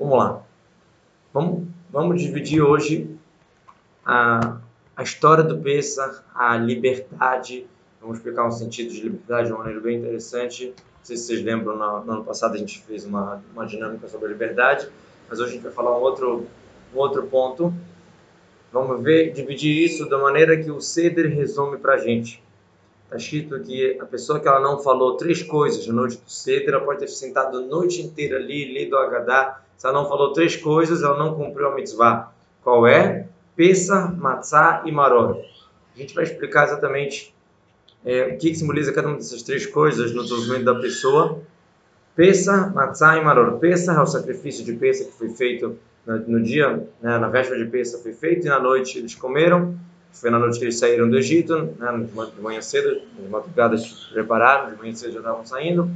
Vamos lá. Vamos, vamos dividir hoje a, a história do Pesach, a liberdade. Vamos explicar um sentido de liberdade de uma maneira bem interessante. Não sei se vocês lembram, no, no ano passado a gente fez uma, uma dinâmica sobre a liberdade, mas hoje a gente vai falar um outro, um outro ponto. Vamos ver, dividir isso da maneira que o Seder resume para a gente. Está escrito que a pessoa que ela não falou três coisas na noite do Seder, ela pode ter sentado a noite inteira ali, lido o Agadá. Ela não falou três coisas, ela não cumpriu a mitzvah. Qual é? Pesa, Matzah e Maror. A gente vai explicar exatamente é, o que, que, simboliza cada uma dessas três coisas no desenvolvimento da pessoa. Pesa, Matzah e Maror. Pesa é o sacrifício de Pesa que foi feito no, no dia, né, na véspera de Pesa foi feito e na noite eles comeram foi na noite que eles saíram do Egito, né, de manhã cedo, de madrugada se prepararam, de manhã cedo já estavam saindo,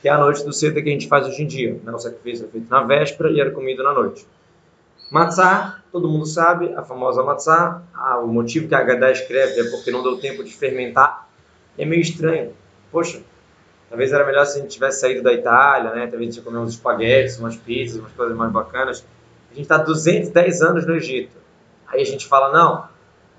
que é a noite do cedo que a gente faz hoje em dia. Né, o sacrifício é feito na véspera e era comido na noite. Matzá, todo mundo sabe, a famosa matzá, ah, o motivo que a Agadá escreve é porque não deu tempo de fermentar. É meio estranho. Poxa, talvez era melhor se a gente tivesse saído da Itália, né? Talvez a gente comer uns espaguetes, umas pizzas, umas coisas mais bacanas. A gente está 210 anos no Egito Aí a gente fala, não,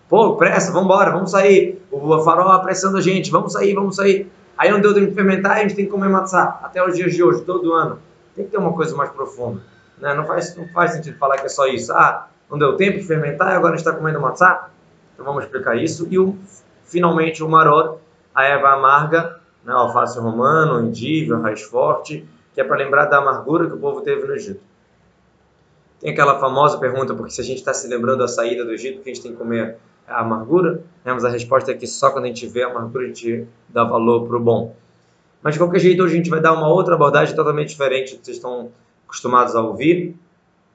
pô, pressa, vamos embora, vamos sair. O farol apressando a gente, vamos sair, vamos sair. Aí não deu tempo de fermentar, a gente tem que comer matzá. Até os dias de hoje, todo ano. Tem que ter uma coisa mais profunda. Né? Não, faz, não faz sentido falar que é só isso. Ah, não deu tempo de fermentar e agora a gente está comendo matzá? Então vamos explicar isso. E o, finalmente o maror, a erva amarga, né, alface romano, indível, raiz forte, que é para lembrar da amargura que o povo teve no Egito. Tem aquela famosa pergunta, porque se a gente está se lembrando da saída do Egito, que a gente tem que comer a amargura, né? mas a resposta é que só quando a gente vê a amargura a gente dá valor para o bom. Mas de qualquer jeito, hoje a gente vai dar uma outra abordagem totalmente diferente do que vocês estão acostumados a ouvir,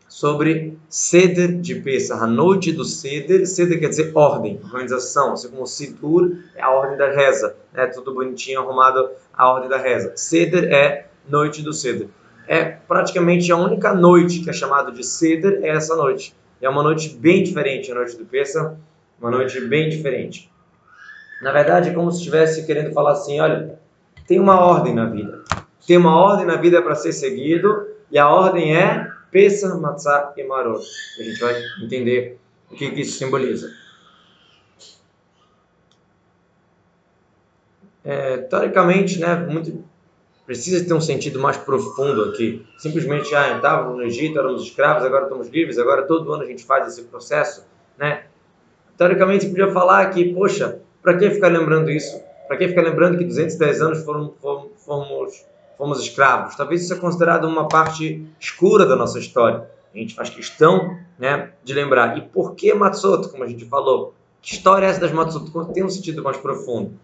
sobre Seder de Pesach, a noite do Seder. Seder quer dizer ordem, organização, assim como Sidur é a ordem da reza, né? tudo bonitinho, arrumado a ordem da reza. Seder é noite do Seder é praticamente a única noite que é chamada de Seder é essa noite. É uma noite bem diferente, a noite do Pessa, uma noite bem diferente. Na verdade, é como se estivesse querendo falar assim, olha, tem uma ordem na vida. Tem uma ordem na vida para ser seguido, e a ordem é Pessa, Matzah e Marot. A gente vai entender o que, que isso simboliza. É, teoricamente, né, muito precisa ter um sentido mais profundo aqui. Simplesmente, ah, estávamos no Egito, éramos escravos, agora estamos livres, agora todo ano a gente faz esse processo, né? Teoricamente, podia falar que, poxa, para que ficar lembrando isso? Para que ficar lembrando que 210 anos foram, fomos, fomos, escravos? Talvez isso seja considerado uma parte escura da nossa história. A gente faz questão né, de lembrar. E por que Matsuto, como a gente falou? Que história é essa das Matsuto? Tem um sentido mais profundo.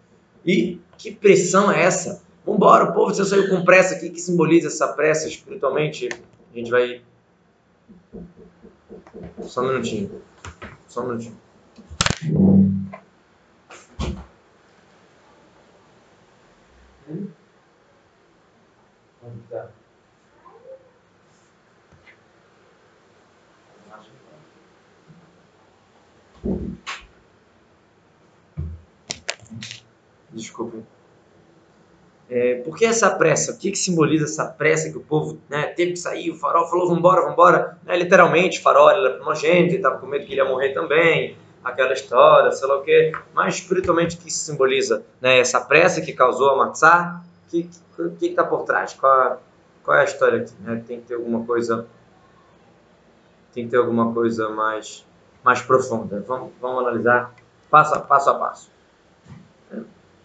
E que pressão é essa? Vambora, o povo, você saiu com pressa aqui, que simboliza essa pressa espiritualmente. A gente vai. Só um minutinho. Só um minutinho. Onde? Desculpe. É, por que essa pressa? O que, que simboliza essa pressa que o povo né, teve que sair? O farol falou: vambora, vambora. Né, literalmente, o farol era primogênito, estava com medo que ele ia morrer também. Aquela história, sei lá o quê. Mas espiritualmente, o que isso simboliza? Né, essa pressa que causou a matzá? O que está por trás? Qual, qual, é a história aqui? Né? Tem que ter alguma coisa. Tem que ter alguma coisa mais, mais profunda. Vamos, vamos analisar passo a passo. A passo.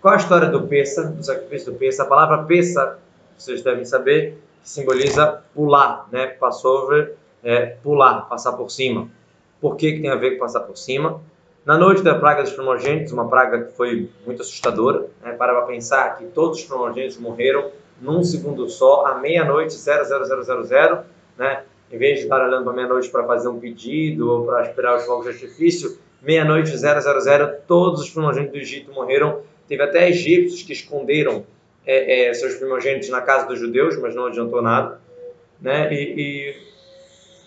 Qual a história do Pessa, do sacrifício do Pessa? A palavra Pessa, vocês devem saber, que simboliza pular, né? Passover é pular, passar por cima. Por que, que tem a ver com passar por cima? Na noite da praga dos primogênitos, uma praga que foi muito assustadora, né? para para pensar que todos os primogênitos morreram num segundo só, à meia-noite, 0000, né? Em vez de estar olhando para meia-noite para fazer um pedido ou para esperar os fogos de artifício, meia-noite, 000, todos os primogênitos do Egito morreram Teve até egípcios que esconderam é, é, seus primogênitos na casa dos judeus, mas não adiantou nada. Né? E, e,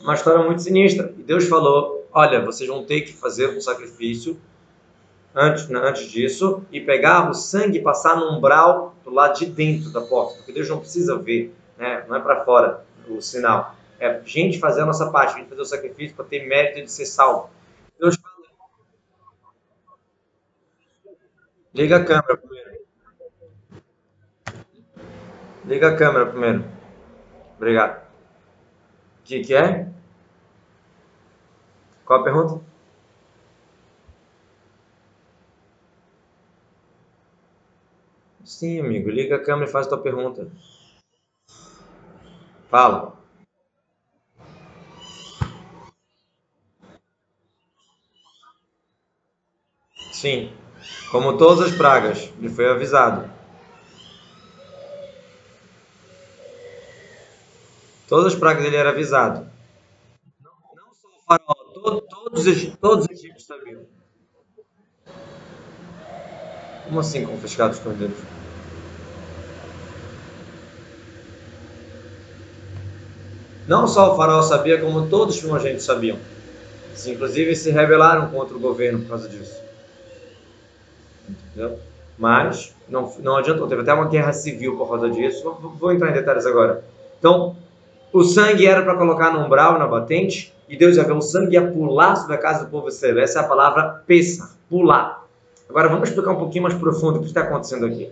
uma história muito sinistra. E Deus falou: Olha, vocês vão ter que fazer um sacrifício antes, né, antes disso e pegar o sangue e passar no umbral do lado de dentro da porta, porque Deus não precisa ver, né? não é para fora o sinal. É gente fazer a nossa parte, a gente fazer o sacrifício para ter mérito de ser salvo. Deus fala. Liga a câmera primeiro. Liga a câmera primeiro. Obrigado. O que, que é? Qual a pergunta? Sim, amigo. Liga a câmera e faz a tua pergunta. Fala. Sim. Como todas as pragas, ele foi avisado. Todas as pragas ele era avisado. Não, não só o faraó, todo, todos, todos os egípcios sabiam. Como assim confiscados os cordeiros? Não só o faraó sabia, como todos os primogênitos sabiam. Eles, inclusive se rebelaram contra o governo por causa disso. Entendeu? Mas não, não adiantou, teve até uma guerra civil por causa disso. Vou, vou entrar em detalhes agora. Então, o sangue era para colocar no umbral, na batente, e Deus ia ver o sangue ia pular sobre a casa do povo israelita. Essa é a palavra pesa, pular. Agora vamos explicar um pouquinho mais profundo o que está acontecendo aqui.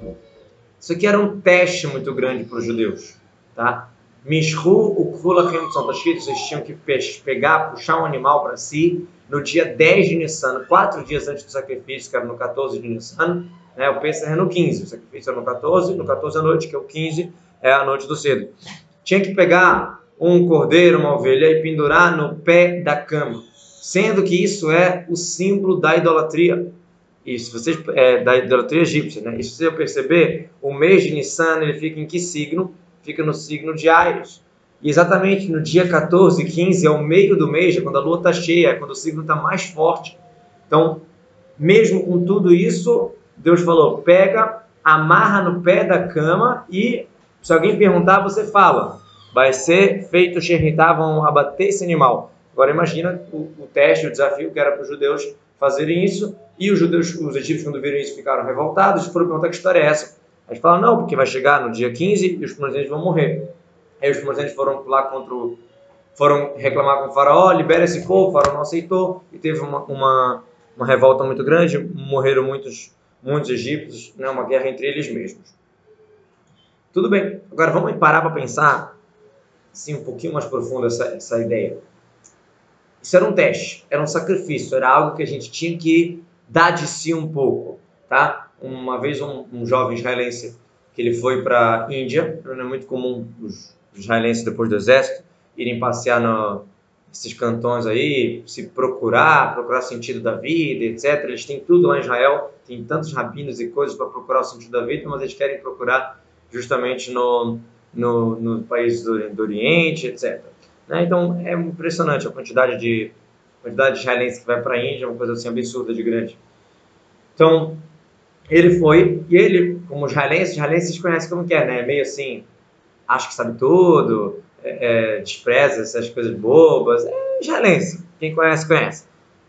Isso aqui era um teste muito grande para os judeus, tá? Mishru ukulachem está escrito, vocês tinham que pegar, puxar um animal para si no dia 10 de Nissan, quatro dias antes do sacrifício, que era no 14 de Nissan, né? o Pesach é no 15, o sacrifício é no 14, no 14 à noite, que é o 15, é a noite do cedo tinha que pegar um cordeiro, uma ovelha e pendurar no pé da cama, sendo que isso é o símbolo da idolatria. Isso, vocês é, da idolatria egípcia, né? E se você perceber, o mês de Nissan ele fica em que signo? Fica no signo de Ares. E exatamente no dia 14 e 15 é o meio do mês, é quando a lua está cheia, é quando o signo está mais forte. Então, mesmo com tudo isso, Deus falou: pega, amarra no pé da cama e se alguém perguntar, você fala. Vai ser feito Shemitah, vão abater esse animal. Agora imagina o, o teste, o desafio que era para os judeus fazerem isso. E os judeus, os egípcios, quando viram isso, ficaram revoltados e foram perguntar que história é essa. A gente fala, não, porque vai chegar no dia 15 e os primogênitos vão morrer. Aí os primogênitos foram lá contra o, foram reclamar com o faraó, libera esse povo, o faraó não aceitou e teve uma, uma, uma revolta muito grande, morreram muitos, muitos egípcios, né, uma guerra entre eles mesmos. Tudo bem. Agora vamos parar para pensar, assim, um pouquinho mais profundo essa, essa ideia. Isso era um teste, era um sacrifício, era algo que a gente tinha que dar de si um pouco, tá? Uma vez um, um jovem israelense que ele foi para a Índia, não é muito comum os israelenses depois do exército irem passear no, cantões aí, se procurar, procurar sentido da vida, etc. Eles têm tudo lá em Israel, tem tantos rabinos e coisas para procurar o sentido da vida, mas eles querem procurar justamente no, no, no país do, do Oriente, etc. Né? Então é impressionante a quantidade de quantidade de israelenses que vai para a Índia, uma coisa assim absurda de grande. Então ele foi e ele, como israelense, israelenses conhecem como que é, né? Meio assim, acha que sabe tudo, é, é, despreza essas coisas bobas, é israelense. Quem conhece conhece.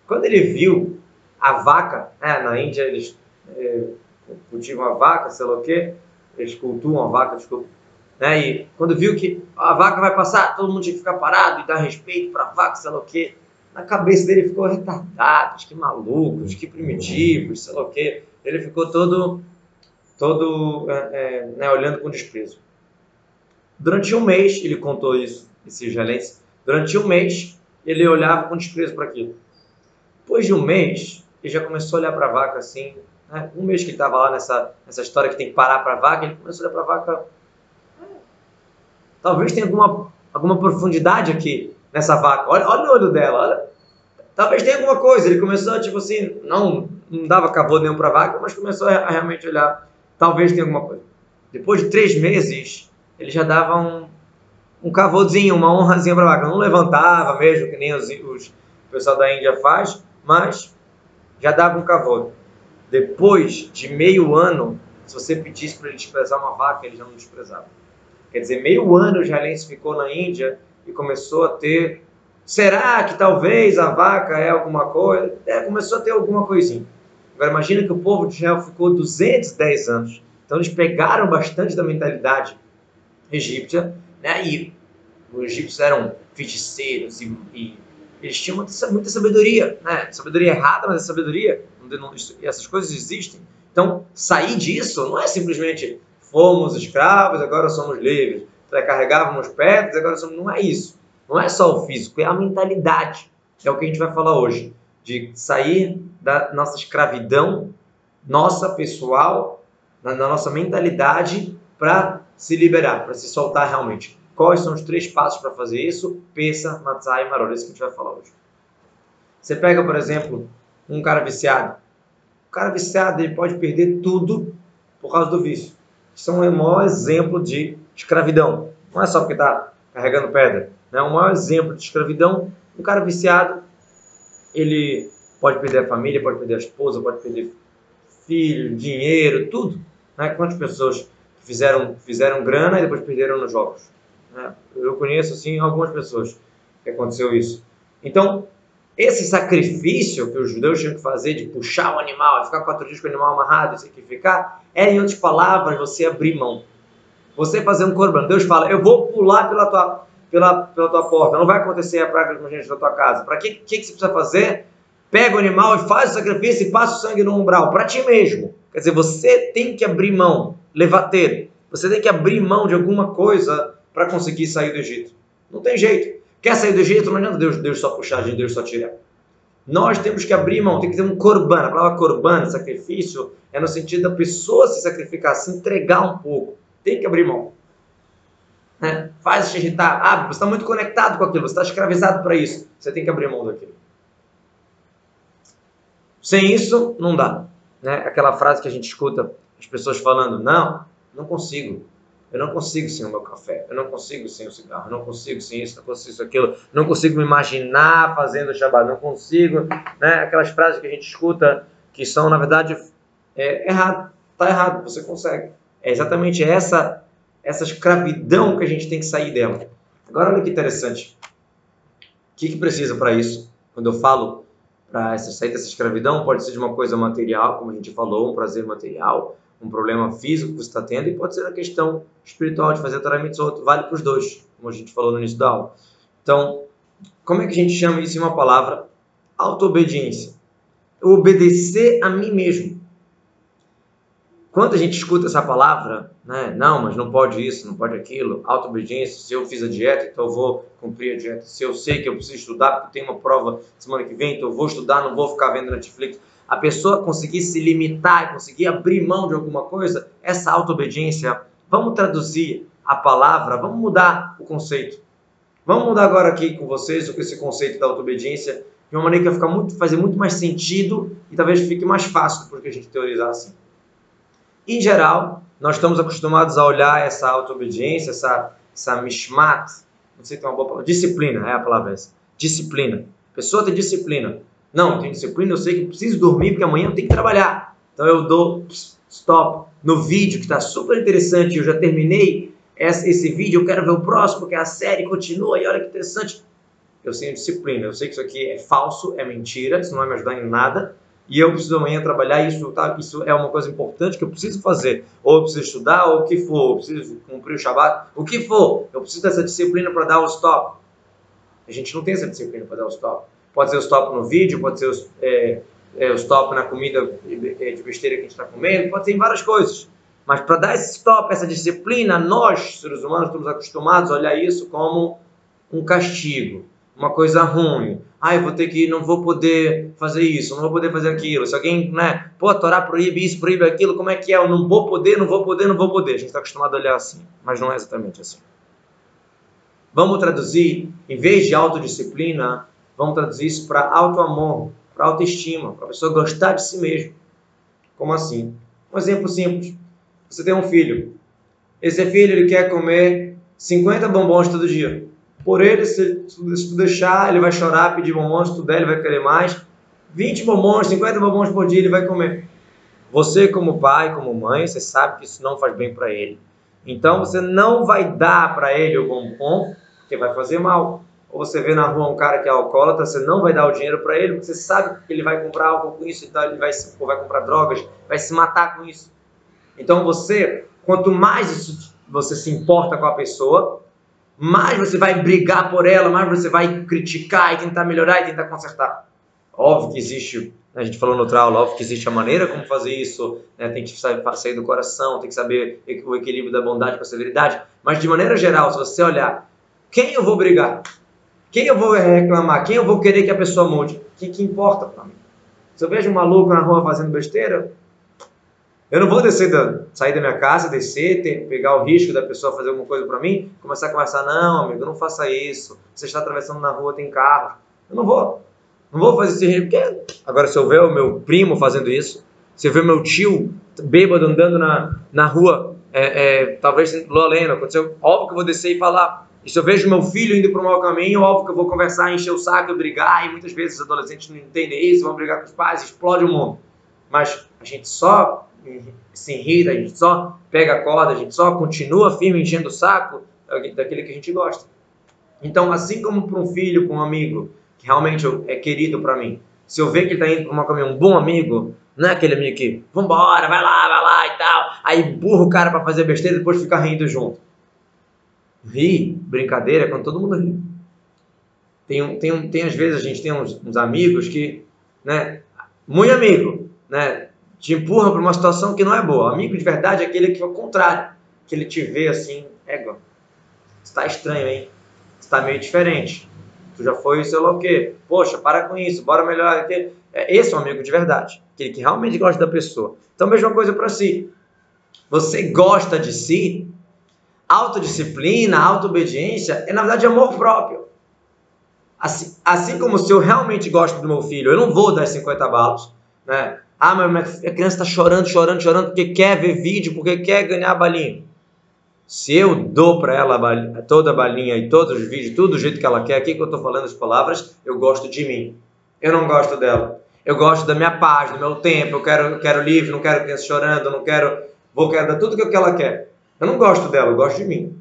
Quando ele viu a vaca, né, na Índia eles é, cultivam a vaca, sei lá o quê eles cultuam a vaca, desculpa. Né? E quando viu que a vaca vai passar, todo mundo tinha que ficar parado e dar respeito para a vaca, sei lá o quê. Na cabeça dele ficou retardado, que malucos, que primitivos, sei lá o quê. Ele ficou todo, todo é, é, né, olhando com desprezo. Durante um mês, ele contou isso, esse israelense. Durante um mês, ele olhava com desprezo para aquilo. Depois de um mês, ele já começou a olhar para a vaca assim, né? Um mês que ele estava lá nessa, nessa história que tem que parar para a vaca, ele começou a olhar para a vaca. Talvez tenha alguma, alguma profundidade aqui nessa vaca. Olha, olha o olho dela, olha. Talvez tenha alguma coisa. Ele começou, tipo assim, não, não dava cavô nenhum para a vaca, mas começou a, a, realmente olhar. Talvez tenha alguma coisa. Depois de três meses, ele já dava um, um cavozinho, uma honrazinha para a vaca. Não levantava mesmo, que nem os, os, o pessoal da Índia faz, mas já dava um cavô. Depois de meio ano, se você pedisse para ele desprezar uma vaca, ele já não desprezava. Quer dizer, meio ano o israelense ficou na Índia e começou a ter. Será que talvez a vaca é alguma coisa? É, começou a ter alguma coisinha. Agora imagina que o povo de Israel ficou 210 anos. Então eles pegaram bastante da mentalidade egípcia, né? E Os egípcios eram feiticeiros e, e eles tinham muita, muita sabedoria, né? Sabedoria errada, mas é sabedoria. E essas coisas existem. Então, sair disso não é simplesmente fomos escravos, agora somos livres. Carregávamos pedras, agora somos. Não é isso. Não é só o físico, é a mentalidade. É o que a gente vai falar hoje. De sair da nossa escravidão, nossa pessoal, na, na nossa mentalidade, para se liberar, para se soltar realmente. Quais são os três passos para fazer isso? Pensa, Matzah e Maror, isso que a gente vai falar hoje. Você pega, por exemplo, um cara viciado. O cara viciado ele pode perder tudo por causa do vício. Isso é um maior exemplo de escravidão. Não é só porque está carregando pedra. Né? Um maior exemplo de escravidão. Um cara viciado, ele pode perder a família, pode perder a esposa, pode perder filho, dinheiro, tudo. Né? Quantas pessoas fizeram, fizeram grana e depois perderam nos jogos? Né? Eu conheço, assim, algumas pessoas que aconteceu isso. Então, esse sacrifício que os judeus tinham que fazer de puxar o animal, ficar quatro dias com o animal amarrado e sacrificar, era, em outras palavras, você abrir mão. Você fazer um corban. Deus fala, eu vou pular pela tua, pela, pela tua porta, não vai acontecer a praga com a gente na tua casa. Para que, que, que você precisa fazer? Pega o animal e faz o sacrifício e passa o sangue no umbral, para ti mesmo. Quer dizer, você tem que abrir mão, levater. Você tem que abrir mão de alguma coisa para conseguir sair do Egito. Não tem jeito. Quer sair do Egito? Não adianta Deus, Deus só puxar Deus só tirar. Nós temos que abrir mão, tem que ter um corban. A palavra corban, sacrifício, é no sentido da pessoa se sacrificar, se entregar um pouco. Tem que abrir mão. Né? Faz te irritar. Ah, você está muito conectado com aquilo, você está escravizado para isso. Você tem que abrir mão daquilo. Sem isso, não dá. Né? Aquela frase que a gente escuta as pessoas falando: não, não consigo. Eu não consigo sem o meu café, eu não consigo sem o cigarro, eu não consigo sem isso, não consigo sem aquilo, não consigo me imaginar fazendo o Shabbat, não consigo, né? Aquelas frases que a gente escuta que são, na verdade, é, errado, tá errado, você consegue. É exatamente essa essa escravidão que a gente tem que sair dela. Agora olha que interessante. O que, que precisa para isso? Quando eu falo para sair dessa escravidão, pode ser de uma coisa material, como a gente falou, um prazer material, um problema físico que você está tendo, e pode ser a questão espiritual de fazer Torah Mitzvot, vale para os dois, como a gente falou no início da aula. Então, como é que a gente chama isso em uma palavra? Autoobediência. Obedecer a mim mesmo. Quando a gente escuta essa palavra, né, não, mas não pode isso, não pode aquilo, autoobediência, se eu fiz a dieta, então eu vou cumprir a dieta. Se eu sei que eu preciso estudar porque tem uma prova semana que vem, então eu vou estudar, não vou ficar vendo Netflix a pessoa conseguir se limitar conseguir abrir mão de alguma coisa, essa auto-obediência, vamos traduzir a palavra, vamos mudar o conceito. Vamos mudar agora aqui com vocês com esse conceito da auto-obediência de uma maneira que vai ficar muito, fazer muito mais sentido e talvez fique mais fácil porque a gente teorizar assim. Em geral, nós estamos acostumados a olhar essa auto-obediência, essa, essa mishmat, não sei se tem uma boa palavra, disciplina, é a palavra essa, disciplina. A pessoa tem disciplina. Não, eu tenho disciplina, eu sei que preciso dormir porque amanhã eu tenho que trabalhar. Então eu dou stop no vídeo que está super interessante. Eu já terminei esse vídeo, eu quero ver o próximo, que é a série continua e olha que interessante. Eu tenho disciplina, eu sei que isso aqui é falso, é mentira, isso não vai me ajudar em nada. E eu preciso amanhã trabalhar isso, tá? Isso é uma coisa importante que eu preciso fazer. Ou eu preciso estudar, ou o que for. Eu preciso cumprir o Shabbat, o que for. Eu preciso dessa disciplina para dar o stop. A gente não tem essa disciplina para dar o stop. Pode ser o stop no vídeo, pode ser os, é, é, o stop na comida de besteira que a gente está comendo, pode ser em várias coisas. Mas para dar esse stop, essa disciplina, nós, seres humanos, estamos acostumados a olhar isso como um castigo, uma coisa ruim. Ah, eu vou ter que, não vou poder fazer isso, não vou poder fazer aquilo. Se alguém, né, pô, a Torá proíbe isso, proíbe aquilo, como é que é? Eu não vou poder, não vou poder, não vou poder. A gente está acostumado a olhar assim, mas não é exatamente assim. Vamos traduzir, em vez de autodisciplina, vamos traduzir isso para auto-amor, para autoestima, para a pessoa gostar de si mesmo. Como assim? Um exemplo simples. Você tem um filho. Esse filho ele quer comer 50 bombons todo dia. Por ele, se, se tu deixar, ele vai chorar, pedir bombons, se tu der, ele vai querer mais. 20 bombons, 50 bombons por dia ele vai comer. Você, como pai, como mãe, você sabe que isso não faz bem para ele. Então você não vai dar para ele o bombom, porque vai fazer mal ou você vê na rua um cara que é alcoólatra, você não vai dar o dinheiro para ele, porque você sabe que ele vai comprar algo com isso, então ele vai, ou vai comprar drogas, vai se matar com isso. Então você, quanto mais isso, você se importa com a pessoa, mais você vai brigar por ela, mais você vai criticar e tentar melhorar e tentar consertar. Óbvio que existe, a gente falou no outra aula, óbvio que existe a maneira como fazer isso, né? tem que sair do coração, tem que saber o equilíbrio da bondade com a severidade, mas de maneira geral, se você olhar, quem eu vou brigar? Quem eu vou reclamar? Quem eu vou querer que a pessoa mude? O que, que importa para mim? Se eu vejo um maluco na rua fazendo besteira, eu não vou descer da, sair da minha casa, descer, ter, pegar o risco da pessoa fazer alguma coisa para mim, começar a conversar, não, amigo, não faça isso. Você está atravessando na rua, tem carro. Eu não vou. Não vou fazer esse risco. Porque... Agora, se eu ver o meu primo fazendo isso, se eu ver meu tio bêbado andando na, na rua, é, é, talvez Lolena, aconteceu, óbvio que eu vou descer e falar. E se eu vejo meu filho indo para o mau caminho, óbvio que eu vou conversar, encher o saco, brigar, e muitas vezes os adolescentes não entendem isso, vão brigar com os pais, explode o mundo. Mas a gente só se irrita, a gente só pega a corda, a gente só continua firme enchendo o saco daquele que a gente gosta. Então, assim como para um filho, para um amigo, que realmente é querido para mim, se eu ver que ele está indo para uma caminho, um bom amigo, não é aquele amigo que, vambora, vai lá, vai lá e tal, aí burra o cara para fazer besteira e depois fica rindo junto. Rir, brincadeira, é quando todo mundo ri. Tem, tem, tem às vezes a gente tem uns, uns amigos que, né, muito amigo, né, te empurra para uma situação que não é boa. Amigo de verdade é aquele que é o contrário, que ele te vê assim, égua, está estranho, hein? Está meio diferente. Tu já foi, sei lá o quê. Poxa, para com isso, bora melhorar. É, esse é um amigo de verdade, aquele que realmente gosta da pessoa. Então, mesma coisa para si. Você gosta de si? Autodisciplina, autoobediência é, na verdade, amor próprio. Assim, assim como se eu realmente gosto do meu filho, eu não vou dar 50 balos, né? Ah, mas a criança está chorando, chorando, chorando porque quer ver vídeo, porque quer ganhar balinha. Se eu dou para ela a balinha, toda a balinha e todos os vídeos, tudo do jeito que ela quer, aqui que eu estou falando as palavras, eu gosto de mim. Eu não gosto dela. Eu gosto da minha paz, do meu tempo. Eu quero, quero livre, não quero criança chorando, não quero. Vou querer dar tudo o que ela quer. Eu não gosto dela, eu gosto de mim.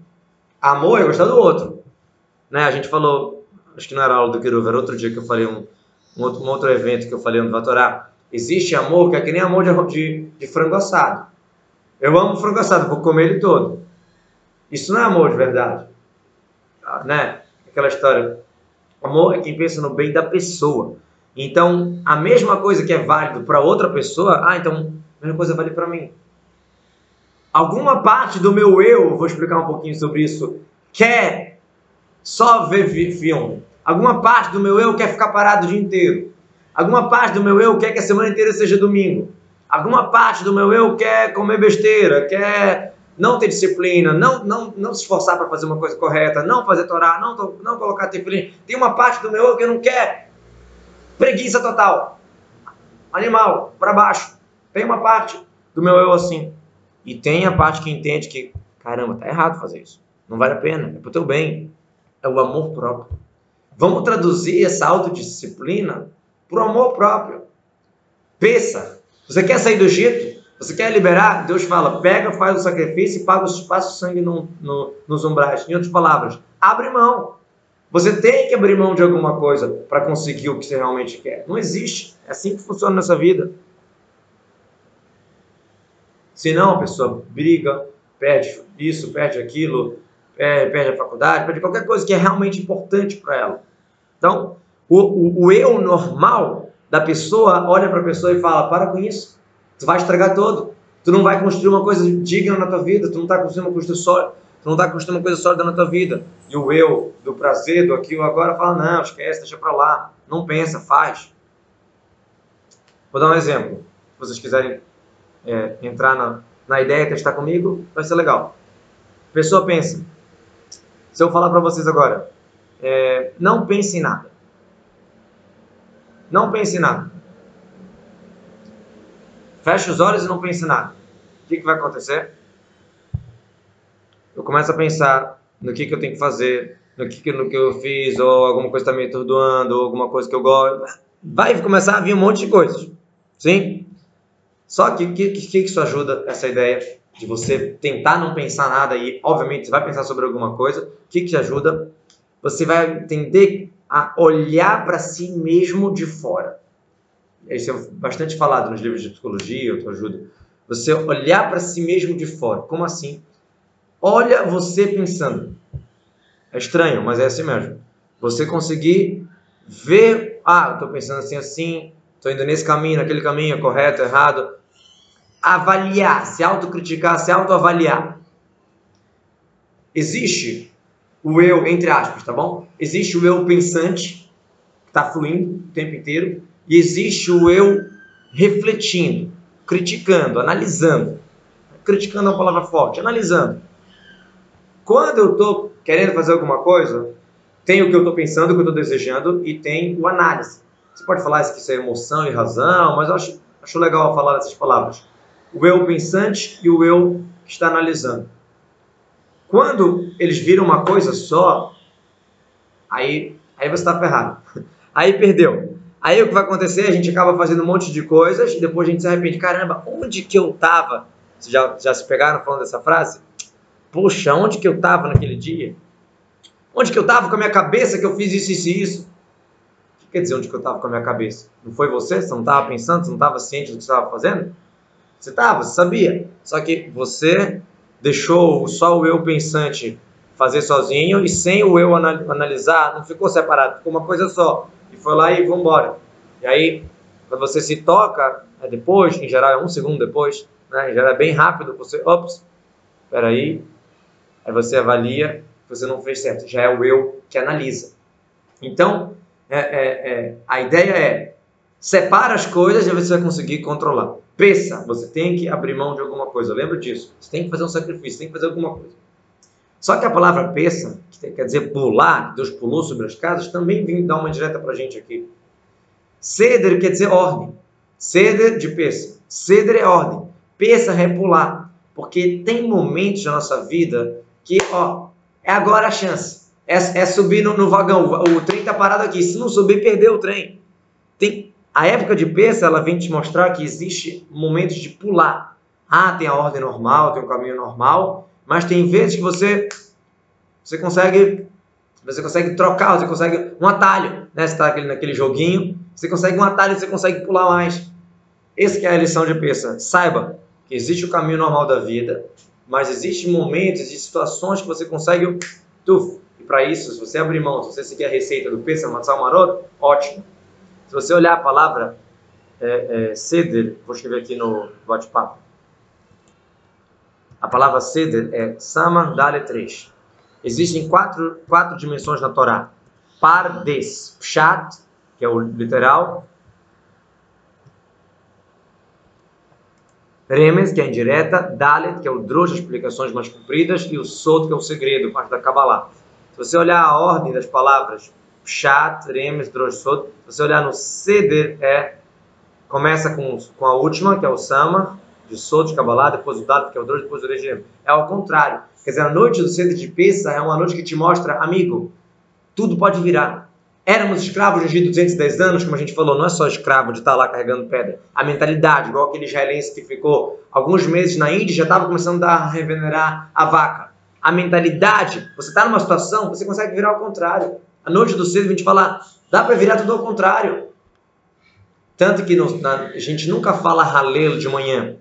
Amor é gostar do outro. Né? A gente falou, acho que não era aula do Kiruva, era outro dia que eu falei, um, um, outro, um outro evento que eu falei no Vatorá Existe amor que é que nem amor de, de, de frango assado. Eu amo frango assado, vou comer ele todo. Isso não é amor de verdade. Ah, né? Aquela história. Amor é quem pensa no bem da pessoa. Então, a mesma coisa que é válido para outra pessoa, ah, então a mesma coisa vale para mim. Alguma parte do meu eu, vou explicar um pouquinho sobre isso, quer só ver filme. Alguma parte do meu eu quer ficar parado o dia inteiro. Alguma parte do meu eu quer que a semana inteira seja domingo. Alguma parte do meu eu quer comer besteira, quer não ter disciplina, não, não, não se esforçar para fazer uma coisa correta, não fazer Torá, não, não colocar tefilim. Tem uma parte do meu eu que não quer. Preguiça total. Animal, para baixo. Tem uma parte do meu eu assim. E tem a parte que entende que, caramba, tá errado fazer isso. Não vale a pena, é pro teu bem. É o amor próprio. Vamos traduzir essa autodisciplina por amor próprio. Pensa, você quer sair do Egito? Você quer liberar? Deus fala, pega, faz o sacrifício e paga o passa o sangue no, no, nos umbrais. Em outras palavras, abre mão. Você tem que abrir mão de alguma coisa para conseguir o que você realmente quer. Não existe. É assim que funciona nessa vida. Senão a pessoa briga, perde isso, perde aquilo, perde a faculdade, perde qualquer coisa que é realmente importante para ela. Então, o, o, o eu normal da pessoa olha para a pessoa e fala: para com isso, tu vai estragar todo. Tu não vai construir uma coisa digna na tua vida, tu não está construindo uma coisa tu não está construindo uma coisa sólida na tua vida. E o eu do prazer, do aqui agora, fala: não, esquece, deixa para lá, não pensa, faz. Vou dar um exemplo. Se vocês quiserem é, entrar na, na ideia, testar comigo, vai ser legal. A pessoa pensa. Se eu falar para vocês agora, é, não pense em nada. Não pense em nada. Feche os olhos e não pense em nada. O que, que vai acontecer? Eu começo a pensar no que, que eu tenho que fazer, no que, que, no que eu fiz, ou alguma coisa está me atordoando, ou alguma coisa que eu gosto. Vai começar a vir um monte de coisas. Sim? Só que o que, que, isso ajuda, essa ideia de você tentar não pensar nada e, obviamente, você vai pensar sobre alguma coisa. O que, que ajuda? Você vai entender a olhar para si mesmo de fora. Isso é bastante falado nos livros de psicologia, autoajuda. Você olhar para si mesmo de fora. Como assim? Olha você pensando. É estranho, mas é assim mesmo. Você conseguir ver, ah, estou pensando assim, assim, estou indo nesse caminho, naquele caminho, correto, errado. Avaliar, se autocriticar, se autoavaliar. Existe o eu, entre aspas, tá bom? Existe o eu pensante, que está fluindo o tempo inteiro, e existe o eu refletindo, criticando, analisando. Criticando é uma palavra forte, analisando. Quando eu estou querendo fazer alguma coisa, tem o que eu estou pensando, o que eu estou desejando e tem o análise. Você pode falar que isso é emoção e razão, mas eu acho, acho legal falar essas palavras. O eu pensante e o eu que está analisando. Quando eles viram uma coisa só, aí, aí você está ferrado. Aí perdeu. Aí o que vai acontecer? A gente acaba fazendo um monte de coisas e depois a gente se arrepende. Caramba, onde que eu estava? Vocês já, já se pegaram falando dessa frase? Poxa, onde que eu estava naquele dia? Onde que eu estava com a minha cabeça que eu fiz isso, isso e isso? Quer dizer onde que eu estava com a minha cabeça? Não foi você? Você não estava pensando? Você não estava ciente do que você estava fazendo? Você estava, você sabia. Só que você deixou só o eu pensante fazer sozinho e sem o eu analisar, não ficou separado, ficou uma coisa só. E foi lá e vamos embora. E aí, quando você se toca, é depois, em geral é um segundo depois, né? em geral é bem rápido, você, ops, peraí, aí você avalia, você não fez certo, já é o eu que analisa. Então, é, é, é, a ideia é, separa as coisas e você vai conseguir controlar. Pensa, você tem que abrir mão de alguma coisa. Lembra disso. Você tem que fazer um sacrifício, tem que fazer alguma coisa. Só que a palavra peça, que quer dizer pular, Deus pulou sobre as casas, também vem dar uma direta para a gente aqui. Ceder quer dizer ordem. Ceder de peça. Ceder é ordem. Peça é pular. Porque tem momentos na nossa vida que, ó, é agora a chance. É, é subir no, no, vagão. O, trem está parado aqui. Se não subir, perdeu o trem. Tem, a época de peça, ela vem te mostrar que existe momentos de pular. Ah, tem a ordem normal, tem o caminho normal, mas tem vezes que você você consegue você consegue trocar, você consegue um atalho, né? Você está naquele joguinho, você consegue um atalho, você consegue pular mais. Essa é a lição de peça. Saiba que existe o caminho normal da vida, mas existem momentos e situações que você consegue tuf, para isso, se você abrir mão, se você seguir a receita do peça Matsal Maroto, ótimo. Se você olhar a palavra é, é, ceder, vou escrever aqui no bate-papo. A palavra ceder é Sama Dale 3. Existem quatro, quatro dimensões na Torá. Pardes, Pshat, que é o literal. Remes, que é a indireta. Dalet, que é o drosh, explicações mais compridas. E o Sod, que é o segredo, parte da Kabbalah. Você olhar a ordem das palavras Pshat, Remes, Drosh, Sod. Se você olhar no Seder, é, começa com, com a última, que é o Sama, de Sod, de Kabbalah, depois o Dado, que é o Drosh, depois o Regem. É ao contrário. Quer dizer, a noite do Seder de Pesa é uma noite que te mostra, amigo, tudo pode virar. Éramos escravos de Egito 210 anos, como a gente falou, não é só escravo de estar lá carregando pedra. A mentalidade, igual aquele israelense que ficou alguns meses na Índia, já estava começando a revenerar a vaca. A mentalidade, você está numa situação, você consegue virar ao contrário. A noite do cedo, a gente fala, dá para virar tudo ao contrário. Tanto que no, na, a gente nunca fala halelo de manhã.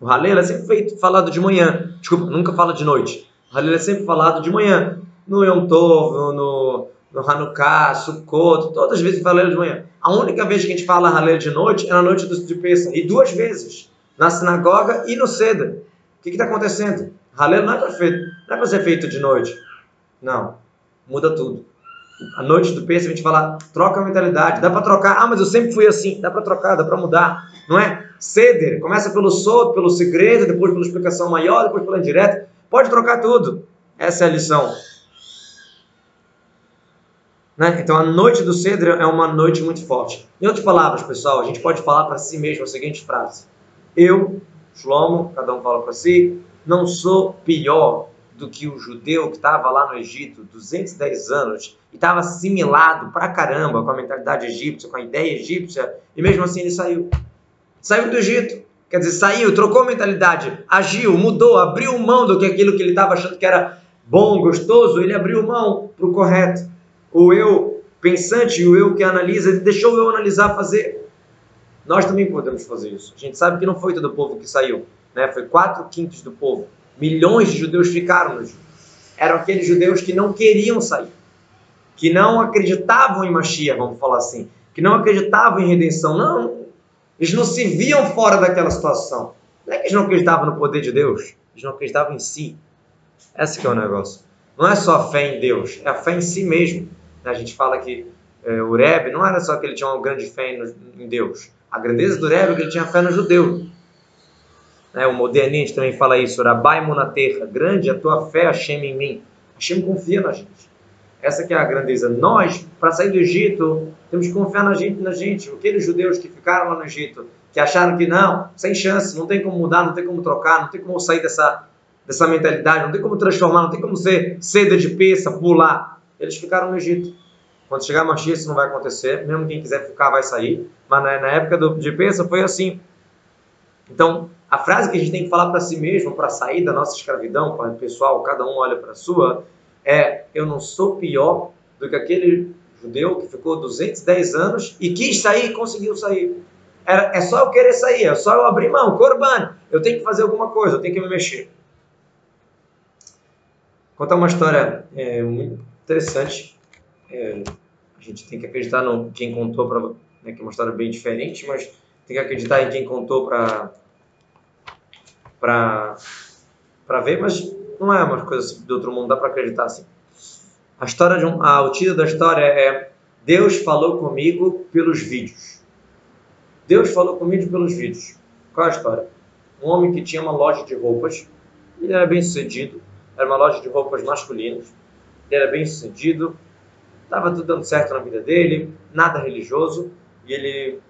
O halelo é sempre feito, falado de manhã. Desculpa, nunca fala de noite. O halelo é sempre falado de manhã. No Yom Tov, no, no Hanukkah, Sukkot, todas as vezes fala halelo de manhã. A única vez que a gente fala halelo de noite é na noite do, de Pesach. E duas vezes. Na sinagoga e no Seder. O que está acontecendo? Halelo não é para é ser feito de noite. Não. Muda tudo a noite do Pesach a gente fala, troca a mentalidade, dá para trocar, ah, mas eu sempre fui assim, dá para trocar, dá para mudar, não é? Ceder, começa pelo solto, pelo segredo, depois pela explicação maior, depois pela indireta, pode trocar tudo. Essa é a lição. Né? Então a noite do Ceder é uma noite muito forte. Em outras palavras, pessoal, a gente pode falar para si mesmo a seguinte frase: Eu, Shlomo, cada um fala para si, não sou pior do que o judeu que estava lá no Egito 210 anos e estava assimilado pra caramba com a mentalidade egípcia, com a ideia egípcia, e mesmo assim ele saiu. Saiu do Egito. Quer dizer, saiu, trocou a mentalidade, agiu, mudou, abriu mão do que aquilo que ele estava achando que era bom, gostoso, ele abriu mão para o correto. O eu pensante o eu que analisa, ele deixou o eu analisar fazer. Nós também podemos fazer isso. A gente sabe que não foi todo o povo que saiu, né? foi quatro quintos do povo. Milhões de judeus ficaram no eram aqueles judeus que não queriam sair, que não acreditavam em Mashiach, vamos falar assim, que não acreditavam em redenção. Não, eles não se viam fora daquela situação. Não é que eles não acreditavam no poder de Deus, eles não acreditavam em si. Esse é o negócio. Não é só a fé em Deus, é a fé em si mesmo. A gente fala que é, o Rebbe não era só que ele tinha uma grande fé em Deus. A grandeza do Rebbe é que ele tinha fé no judeu. Né? O modernista também fala isso, Rabai Monaterra, grande a tua fé, Hashem em mim. Hashem confia na gente. Essa que é a grandeza. Nós, para sair do Egito, temos que confiar na gente, na gente. Aqueles judeus que ficaram lá no Egito, que acharam que não, sem chance, não tem como mudar, não tem como trocar, não tem como sair dessa, dessa mentalidade, não tem como transformar, não tem como ser seda de peça, pular. Eles ficaram no Egito. Quando chegar a Mashiach, isso não vai acontecer. Mesmo quem quiser ficar vai sair. Mas na, na época do, de peça foi assim. Então, a frase que a gente tem que falar para si mesmo, para sair da nossa escravidão, para o pessoal, cada um olha para a sua, é: eu não sou pior do que aquele judeu que ficou 210 anos e quis sair e conseguiu sair. Era, é só eu querer sair, é só eu abrir mão, corban. Eu tenho que fazer alguma coisa, eu tenho que me mexer. Contar uma história é, muito interessante. É, a gente tem que acreditar no quem contou para, né, que é uma história bem diferente, mas tem que acreditar em quem contou para para para ver, mas não é uma coisa do outro mundo, dá para acreditar assim. A história de um, ah, o título da história é Deus falou comigo pelos vídeos. Deus falou comigo pelos vídeos. Qual é a história? Um homem que tinha uma loja de roupas, ele era bem sucedido, era uma loja de roupas masculinas, ele era bem sucedido, estava tudo dando certo na vida dele, nada religioso, e ele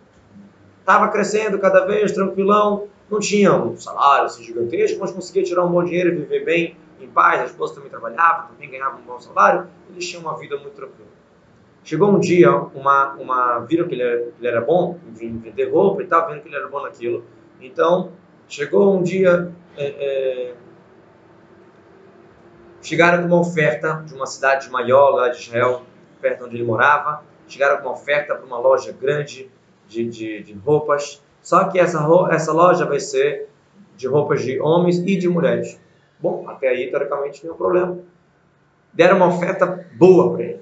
estava crescendo cada vez, tranquilão, não tinha um salário assim, gigantesco, mas conseguia tirar um bom dinheiro e viver bem, em paz, a esposa também trabalhava, também ganhava um bom salário, eles tinham uma vida muito tranquila. Chegou um dia, uma, uma, viram que ele, era, ele era bom em vender roupa e tal, viram que ele era bom naquilo. Então, chegou um dia, é, é, chegaram com uma oferta de uma cidade maior lá de Israel, perto onde ele morava, chegaram com uma oferta para uma loja grande de, de, de roupas, só que essa, essa loja vai ser de roupas de homens e de mulheres. Bom, até aí, teoricamente, nenhum problema. Deram uma oferta boa para ele.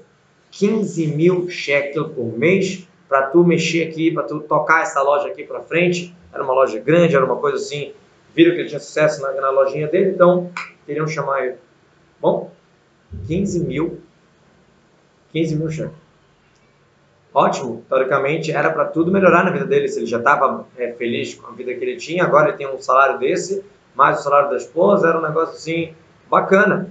15 mil shekels por mês para tu mexer aqui, para tu tocar essa loja aqui para frente. Era uma loja grande, era uma coisa assim. Viram que ele tinha sucesso na, na lojinha dele, então queriam chamar ele. Bom, 15 mil. 15 mil shekels ótimo, teoricamente era para tudo melhorar na vida dele, se ele já estava é, feliz com a vida que ele tinha, agora ele tem um salário desse, mais o salário da esposa, era um negócio assim bacana.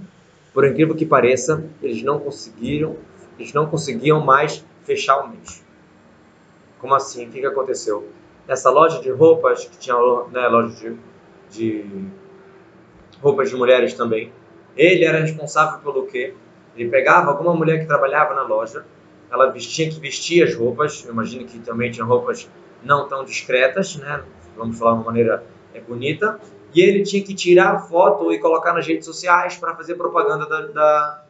Por incrível que pareça, eles não conseguiram, eles não conseguiam mais fechar o mês. Como assim? O que, que aconteceu? Essa loja de roupas, que tinha né, loja de, de roupas de mulheres também, ele era responsável pelo quê? Ele pegava alguma mulher que trabalhava na loja, ela tinha que vestir as roupas, eu imagino que também tinha roupas não tão discretas, né? vamos falar de uma maneira é, bonita, e ele tinha que tirar foto e colocar nas redes sociais para fazer propaganda da, da,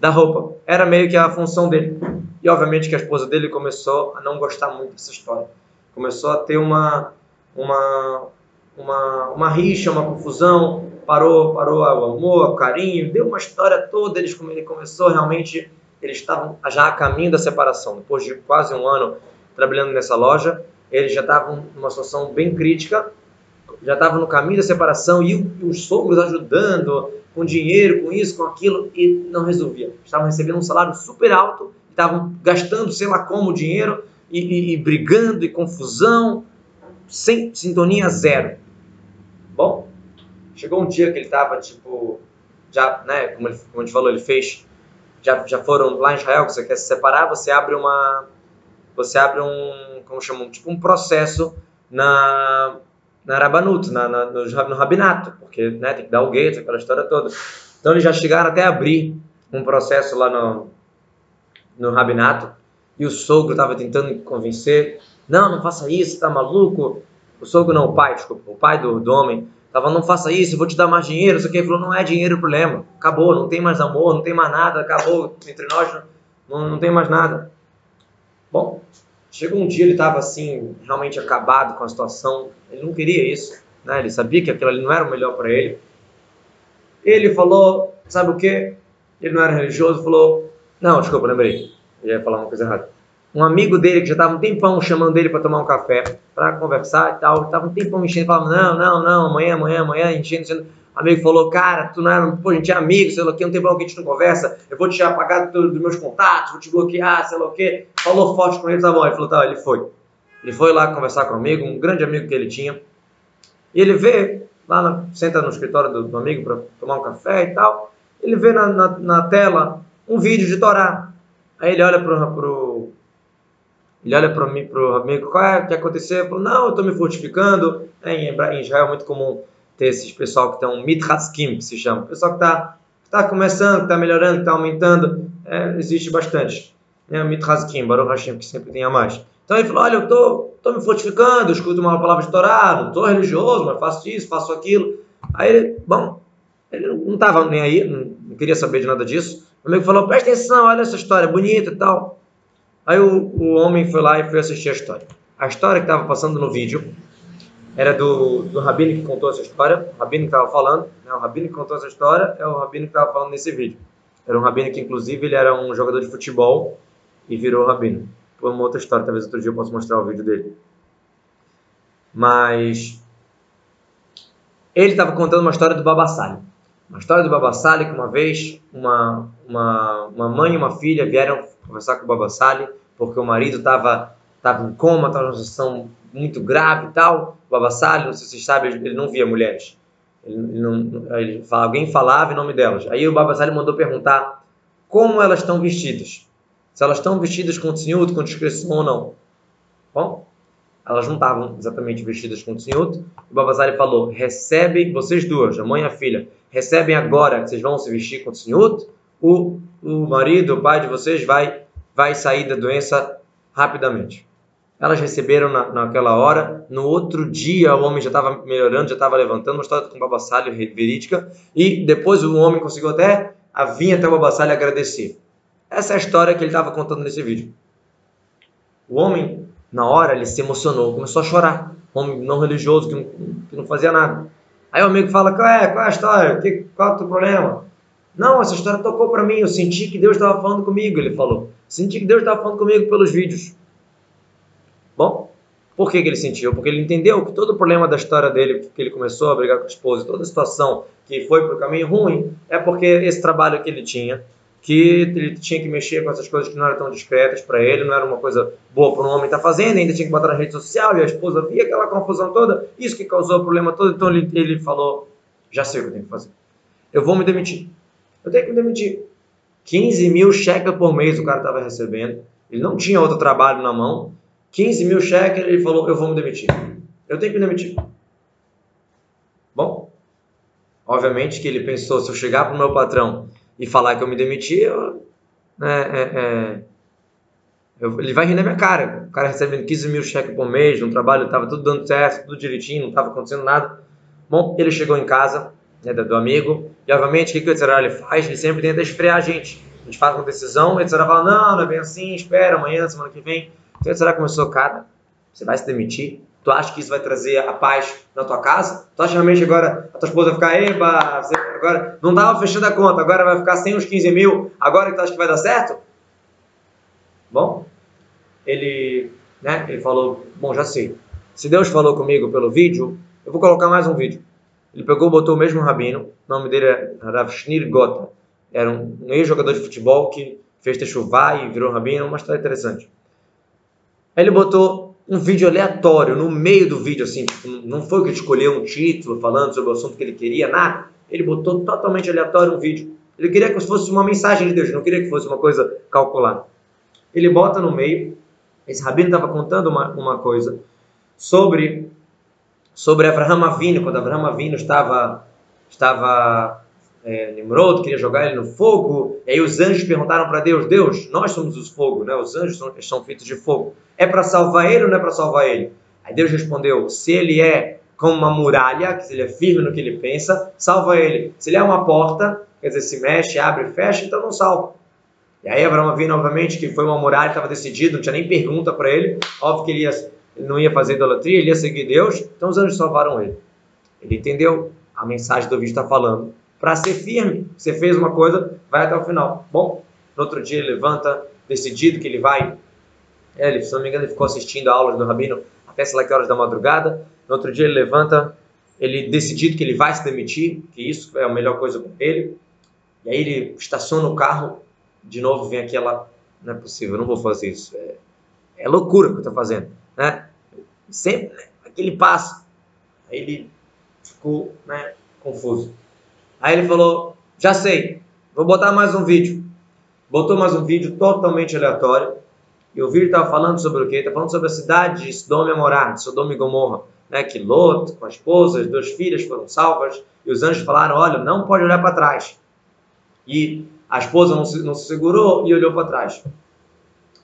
da, roupa. Era meio que a função dele. E obviamente que a esposa dele começou a não gostar muito dessa história. Começou a ter uma, uma, uma, uma rixa, uma confusão, parou, parou o amor, o carinho, deu uma história toda, eles, ele começou realmente eles estavam já a caminho da separação. Depois de quase um ano trabalhando nessa loja, eles já estavam numa situação bem crítica, já estavam no caminho da separação e os sogros ajudando com dinheiro, com isso, com aquilo, e não resolvia. Estavam recebendo um salário super alto, estavam gastando sei lá como dinheiro e, e, e brigando e confusão, sem sintonia zero. Bom, chegou um dia que ele estava tipo, já, né, como, ele, como a gente falou, ele fez já, já foram lá em Israel, que você quer se separar, você abre uma. Você abre um. Como chamam? Tipo um processo na. Na Rabanut, na, na, no, no Rabinato, porque né, tem que dar o gueto, aquela história toda. Então eles já chegaram até abrir um processo lá no, no Rabinato, e o sogro estava tentando convencer: não, não faça isso, tá maluco? O sogro não, o pai, desculpa, o pai do, do homem Tava, não faça isso, vou te dar mais dinheiro. Isso aqui ele falou, não é dinheiro o problema. Acabou, não tem mais amor, não tem mais nada, acabou entre nós, não, não tem mais nada. Bom, chegou um dia ele estava assim, realmente acabado com a situação. Ele não queria isso, né? Ele sabia que aquilo ali não era o melhor para ele. Ele falou, sabe o que? ele não era religioso, falou, não, desculpa, lembrei, eu ia falar uma coisa errada. Um amigo dele que já estava um tempão chamando ele para tomar um café, para conversar e tal, estava um tempão enchendo, falava, não, não, não, amanhã, amanhã, amanhã, enchendo, enchendo. O amigo falou, cara, tu não era, pô, a gente é amigo, sei lá o que, um tempão que a gente não conversa, eu vou te apagar dos meus contatos, vou te bloquear, sei lá o que. Falou forte com ele, tá bom, ele falou, tá, ele foi. Ele foi lá conversar comigo, um grande amigo que ele tinha, e ele vê, lá na, senta no escritório do, do amigo para tomar um café e tal, ele vê na, na, na, tela um vídeo de Torá. Aí ele olha pro, pro ele olha para mim, pro amigo, qual é o que aconteceu? Ele falou, não, eu estou me fortificando. É, em Israel é muito comum ter esses pessoal que estão mithaskim, que se chama. Pessoal que está tá começando, que está melhorando, que está aumentando. É, existe bastante. É, mithaskim, Baruch Hashem, que sempre tem a mais. Então ele falou, olha, eu estou tô, tô me fortificando, eu escuto uma palavra de Torá, não estou religioso, mas faço isso, faço aquilo. Aí ele, bom, ele não estava nem aí, não queria saber de nada disso. O amigo falou, presta atenção, olha essa história, bonita e tal. Aí o, o homem foi lá e foi assistir a história. A história que estava passando no vídeo era do, do rabino que contou essa história, o rabino que estava falando, né? o rabino que contou essa história é o rabino que estava falando nesse vídeo. Era um rabino que, inclusive, ele era um jogador de futebol e virou rabino. Foi uma outra história, talvez outro dia eu possa mostrar o vídeo dele. Mas ele estava contando uma história do Babassali. Uma história do Babassali que uma vez uma, uma, uma mãe e uma filha vieram conversar com o Babassali porque o marido estava tava em coma, estava numa situação muito grave e tal. O Babassali, não sei se vocês sabem, ele não via mulheres. Ele, não, ele alguém falava em nome delas. Aí o Babassali mandou perguntar como elas estão vestidas. Se elas estão vestidas com tzniut, com discrição ou não. Bom, elas não estavam exatamente vestidas com tzniut. O Babazari falou, recebem, vocês duas, a mãe e a filha, recebem agora que vocês vão se vestir com tzniut, o, o marido, o pai de vocês vai, vai sair da doença rapidamente. Elas receberam na, naquela hora, no outro dia o homem já estava melhorando, já estava levantando, uma história com Babassalho verídica, e depois o homem conseguiu até a vir até o Babassalho agradecer. Essa é a história que ele estava contando nesse vídeo. O homem, na hora, ele se emocionou, começou a chorar. Um homem não religioso, que não, que não fazia nada. Aí o amigo fala, qual é, qual é a história? Que, qual é o teu problema? Não, essa história tocou para mim, eu senti que Deus estava falando comigo, ele falou. Senti que Deus estava falando comigo pelos vídeos. Bom, por que, que, ele sentiu? Porque ele entendeu que todo o problema da história dele, que ele começou a brigar com a esposa, toda a situação que foi para o caminho ruim, é porque esse trabalho que ele tinha, que ele tinha que mexer com essas coisas que não eram tão discretas para ele, não era uma coisa boa para um homem estar tá fazendo, ainda tinha que botar na rede social e a esposa via aquela confusão toda, isso que causou o problema todo. Então ele, ele falou: Já sei o que eu tenho que fazer. Eu vou me demitir. Eu tenho que me demitir. 15 mil cheques por mês o cara estava recebendo, ele não tinha outro trabalho na mão. 15 mil cheques, ele falou: Eu vou me demitir. Eu tenho que me demitir. Bom, obviamente que ele pensou: se eu chegar para o meu patrão e falar que eu me demiti, eu, é, é, é, eu, ele vai rir na minha cara. O cara recebendo 15 mil cheques por mês, no trabalho estava tudo dando certo, tudo direitinho, não estava acontecendo nada. Bom, ele chegou em casa né, do amigo, e obviamente o que, o Etzerá ele faz? Ele sempre tenta esfriar a gente. A gente faz uma decisão, o Etzerá fala: não, não é bem assim, espera, amanhã, semana que vem. Então o Etzerá começou, cara, você vai se demitir? Tu acha que isso vai trazer a paz na tua casa? Tu acha realmente agora a tua esposa vai ficar, eba, você agora não estava fechando a conta, agora vai ficar sem os 15 mil, agora que tu acha que vai dar certo? Bom, ele, né, ele falou, bom, já sei. Se Deus falou comigo pelo vídeo, eu vou colocar mais um vídeo. Ele pegou, botou o mesmo rabino, o nome dele é Rav Shnir Gota. Era um, ex-jogador de futebol que fez techuvá e virou rabino, uma história interessante. Aí ele botou um vídeo aleatório no meio do vídeo, assim, tipo, não foi que ele escolheu um título falando sobre o assunto que ele queria, nada. Ele botou totalmente aleatório um vídeo. Ele queria que fosse uma mensagem de Deus, não queria que fosse uma coisa calculada. Ele bota no meio, esse rabino estava contando uma, uma coisa sobre sobre Avraham Avinu, quando Avraham Avinu estava estava é, Nimrod queria jogar ele no fogo, e aí os anjos perguntaram para Deus, Deus, nós somos os fogo, né? os anjos são, são feitos de fogo, é para salvar ele ou não é para salvar ele? Aí Deus respondeu, se ele é como uma muralha, que se ele é firme no que ele pensa, salva ele. Se ele é uma porta, quer dizer, se mexe, abre, fecha, então não salva. E aí Abraão viu novamente que foi uma muralha, estava decidido, não tinha nem pergunta para ele, óbvio que ele, ia, ele não ia fazer idolatria, ele ia seguir Deus, então os anjos salvaram ele. Ele entendeu a mensagem do vídeo está falando para ser firme. Você fez uma coisa, vai até o final. Bom, no outro dia ele levanta, decidido que ele vai. É, ele, se não me engano, ele ficou assistindo a aulas do Rabino até sei lá que horas da madrugada. No outro dia ele levanta, ele decidido que ele vai se demitir, que isso é a melhor coisa para ele. E aí ele estaciona o carro, de novo vem aquela, não é possível, não vou fazer isso. É, é loucura o que eu estou fazendo, né? Sempre né? aquele passo. Aí ele ficou né, confuso. Aí ele falou, já sei, vou botar mais um vídeo. Botou mais um vídeo totalmente aleatório. E o vídeo estava falando sobre o quê? Estava falando sobre a cidade de Sodoma e de Sodoma e Gomorra. Né? Que Lot, com a esposa, as duas filhas foram salvas. E os anjos falaram, olha, não pode olhar para trás. E a esposa não se, não se segurou e olhou para trás.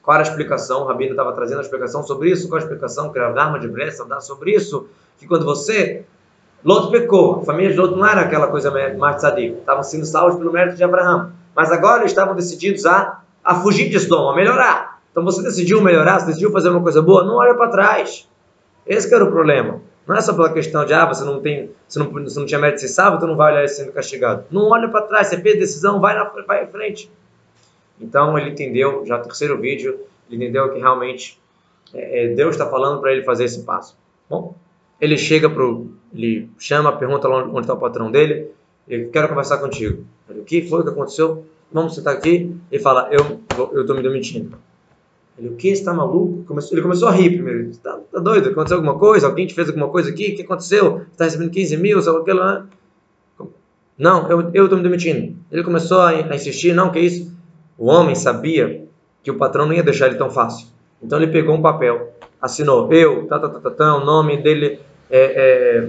Qual era a explicação? O Rabino estava trazendo a explicação sobre isso. Qual a explicação que a Dharma de Bressa dá sobre isso? Que quando você. Lot pecou. A família de Lot não era aquela coisa mais tzadik. Estavam sendo salvos pelo mérito de Abraão. Mas agora eles estavam decididos a, a fugir de Sodoma, a melhorar. Então você decidiu melhorar, você decidiu fazer uma coisa boa, não olha para trás. Esse era o problema. Não é só pela questão de, ah, você não tem, você não, você não tinha mérito de ser salvo, então não vai olhar sendo castigado. Não olha para trás, você fez decisão, vai, na, vai em frente. Então ele entendeu, já terceiro vídeo, ele entendeu que realmente é, é Deus está falando para ele fazer esse passo. Bom, ele chega pro, ele chama, pergunta onde está o patrão dele, ele quero conversar contigo. Ele, o que foi que aconteceu? Vamos sentar aqui. Ele fala, eu eu estou me demitindo. Ele, o que? Está maluco? Começou, ele começou a rir primeiro. Ele, tá, doido? Aconteceu alguma coisa? Alguém te fez alguma coisa aqui? O que aconteceu? Está recebendo 15 mil? Sei aquilo, né? Não, eu estou me demitindo. Ele começou a, a insistir, não, que isso? O homem sabia que o patrão não ia deixar ele tão fácil. Então ele pegou um papel, assinou eu, tá, tá, tá, tá, tá o nome dele, é,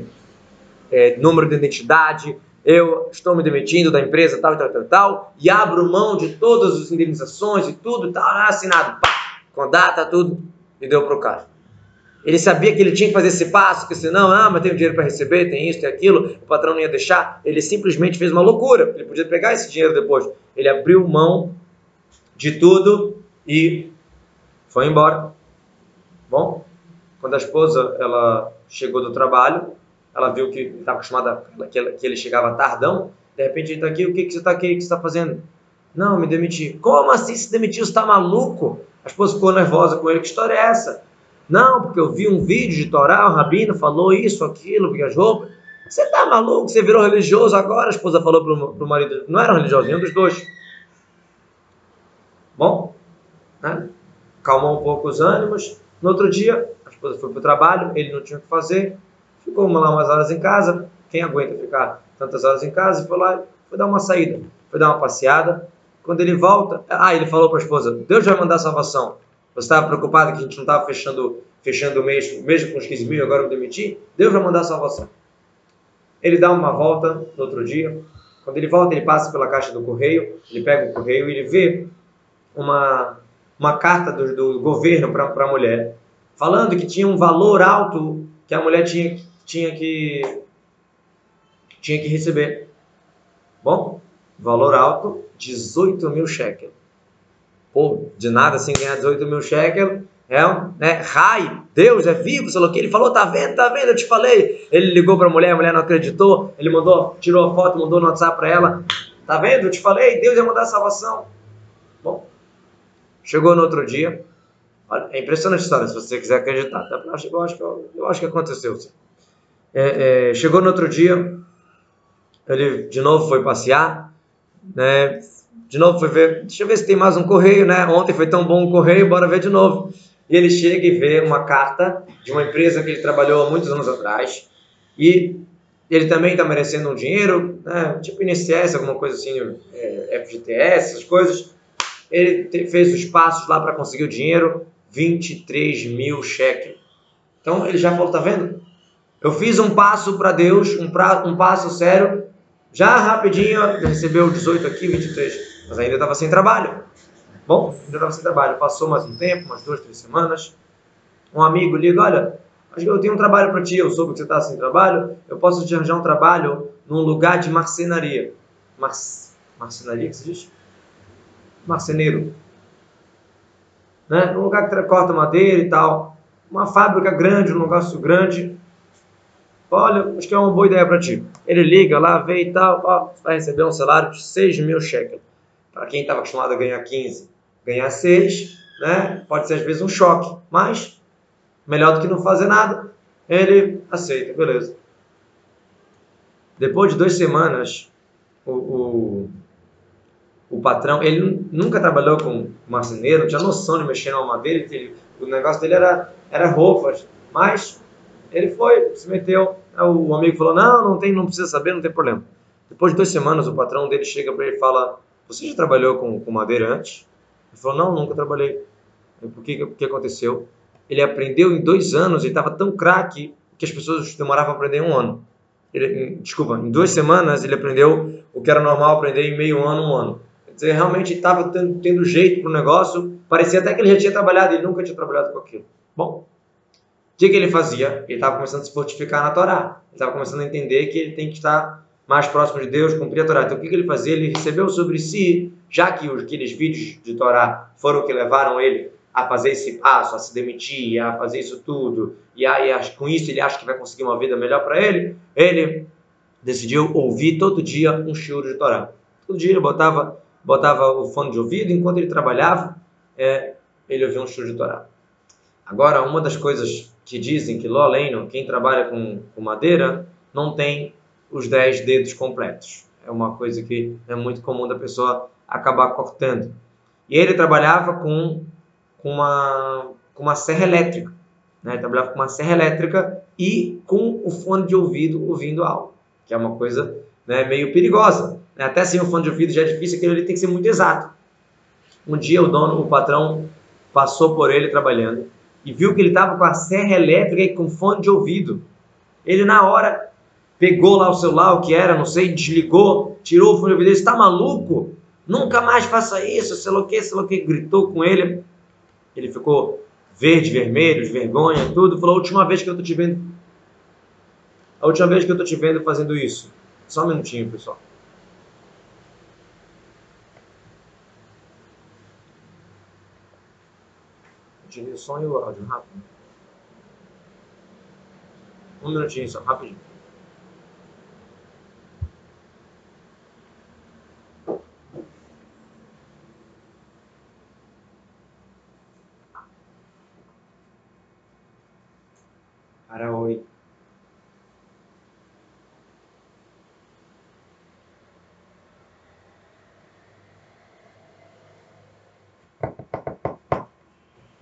é, é, número de identidade, eu estou me demitindo da empresa, tal, tal, tal, tal, e abro mão de todas as indenizações e tudo, tal, assinado, pá, com data, tudo, e deu para o cara. Ele sabia que ele tinha que fazer esse passo, que senão, ah, mas tem dinheiro para receber, tem isso, tem aquilo, o patrão não ia deixar. Ele simplesmente fez uma loucura. Ele podia pegar esse dinheiro depois. Ele abriu mão de tudo e foi embora. Bom, quando a esposa ela chegou do trabalho, ela viu que estava acostumada que, ele chegava tardão. De repente ele está aqui, o que, que você está aqui? O que está fazendo? Não, me demiti. Como assim se demitiu? Você está maluco? A esposa ficou nervosa com ele. Que história é essa? Não, porque eu vi um vídeo de Torá, o rabino falou isso, aquilo, viajou. Você está maluco? Você virou religioso agora? A esposa falou para o marido. Não era religioso, nenhum dos dois. Bom, né? calmou um pouco os ânimos. No outro dia, a esposa foi para o trabalho, ele não tinha o que fazer, ficou lá umas horas em casa. Quem aguenta ficar tantas horas em casa? Foi lá, foi dar uma saída, foi dar uma passeada. Quando ele volta, ah, ele falou para a esposa: Deus vai mandar salvação. Você estava preocupado que a gente não estava fechando, fechando o mês, mesmo com os 15 mil, agora eu demiti? Deus vai mandar salvação. Ele dá uma volta no outro dia. Quando ele volta, ele passa pela caixa do correio, ele pega o correio e ele vê uma, uma carta do, do governo para a mulher, falando que tinha um valor alto que a mulher tinha, tinha, que, tinha que receber. Bom, valor alto, 18 mil shekels. Pô, de nada sem ganhar 18 mil shekels. É, né? Rai, Deus é vivo, sei lá o que. Ele falou, tá vendo, tá vendo, eu te falei. Ele ligou para a mulher, a mulher não acreditou. Ele mandou, tirou a foto, mandou no WhatsApp para ela. Tá vendo, eu te falei, Deus ia mandar a salvação. Bom, Chegou no outro dia. É impressionante a história, se você quiser acreditar. Tá? Eu, acho, eu, acho, eu acho que aconteceu. É, é, chegou no outro dia, ele de novo foi passear, né? De novo foi ver, deixa eu ver se tem mais um correio, né? Ontem foi tão bom o correio, bora ver de novo. E ele chega e vê uma carta de uma empresa que ele trabalhou há muitos anos atrás. E ele também está merecendo um dinheiro, né? tipo INSS, alguma coisa assim, é, FGTS, essas coisas ele fez os passos lá para conseguir o dinheiro, 23 mil cheques. Então ele já falou, tá vendo? Eu fiz um passo para Deus, um, pra, um passo sério, já rapidinho recebeu 18 aqui, 23, mas ainda estava sem trabalho. Bom, ainda estava sem trabalho. Passou mais um tempo, umas duas, três semanas. Um amigo liga, olha, acho que eu tenho um trabalho para ti, eu soube que você está sem trabalho, eu posso te arranjar um trabalho num lugar de marcenaria. Mar... Marcenaria que se diz? Marceneiro. Né? Um lugar que corta madeira e tal. Uma fábrica grande, um negócio grande. olha, acho que é uma boa ideia para ti. Ele liga lá, vê e tal, ó, vai receber um salário de 6 mil shekels. Para quem estava acostumado a ganhar 15, ganhar 6, né? Pode ser às vezes um choque, mas melhor do que não fazer nada. Ele aceita, beleza. Depois de duas semanas, o, o, o patrão, ele nunca trabalhou com marceneiro, não tinha noção de mexer na madeira, ele, o negócio dele era, era roupas, mas ele foi, se meteu, o amigo falou, não, não tem, não precisa saber, não tem problema. Depois de duas semanas, o patrão dele chega para ele e fala, você já trabalhou com, com madeira antes? Ele falou, não, nunca trabalhei. Por que, que aconteceu? Ele aprendeu em dois anos e estava tão craque que as pessoas demoravam a aprender um ano. Ele, desculpa, em duas semanas ele aprendeu o que era normal aprender em meio ano, um ano. Dizer, realmente estava tendo, tendo, jeito para o negócio. Parecia até que ele já tinha trabalhado, ele nunca tinha trabalhado com aquilo. Bom, o que, que ele fazia? Ele estava começando a se fortificar na Torá. Ele estava começando a entender que ele tem que estar mais próximo de Deus, cumprir a Torá. Então o que, que ele fazia? Ele recebeu sobre si, já que aqueles vídeos de Torá foram que levaram ele a fazer esse passo, a se demitir, a fazer isso tudo, e aí com isso ele acha que vai conseguir uma vida melhor para ele, ele decidiu ouvir todo dia um choro de Torá. Todo dia ele botava, botava o fone de ouvido, enquanto ele trabalhava, é, ele ouvia um choro de Torá. Agora, uma das coisas que dizem que Ló Leino, quem trabalha com, com madeira, não tem os dez dedos completos. É uma coisa que é muito comum da pessoa acabar cortando. E ele trabalhava com com uma, com uma serra elétrica. Né? Ele trabalhava com uma serra elétrica e com o fone de ouvido ouvindo aula, que é uma coisa né, meio perigosa. Né? Até sem o fone de ouvido já é difícil, aquilo ali tem que ser muito exato. Um dia o dono, o patrão, passou por ele trabalhando e viu que ele estava com a serra elétrica e com fone de ouvido. Ele, na hora, pegou lá o celular, o que era, não sei, desligou, tirou o fone de ouvido. Ele está maluco? Nunca mais faça isso, sei lá o que, sei lá o que. Gritou com ele. Ele ficou verde, vermelho, de vergonha, tudo. Falou: a última vez que eu tô te vendo. A última vez que eu tô te vendo fazendo isso. Só um minutinho, pessoal. Tirei o som e o áudio, rápido. Um minutinho só, rapidinho. para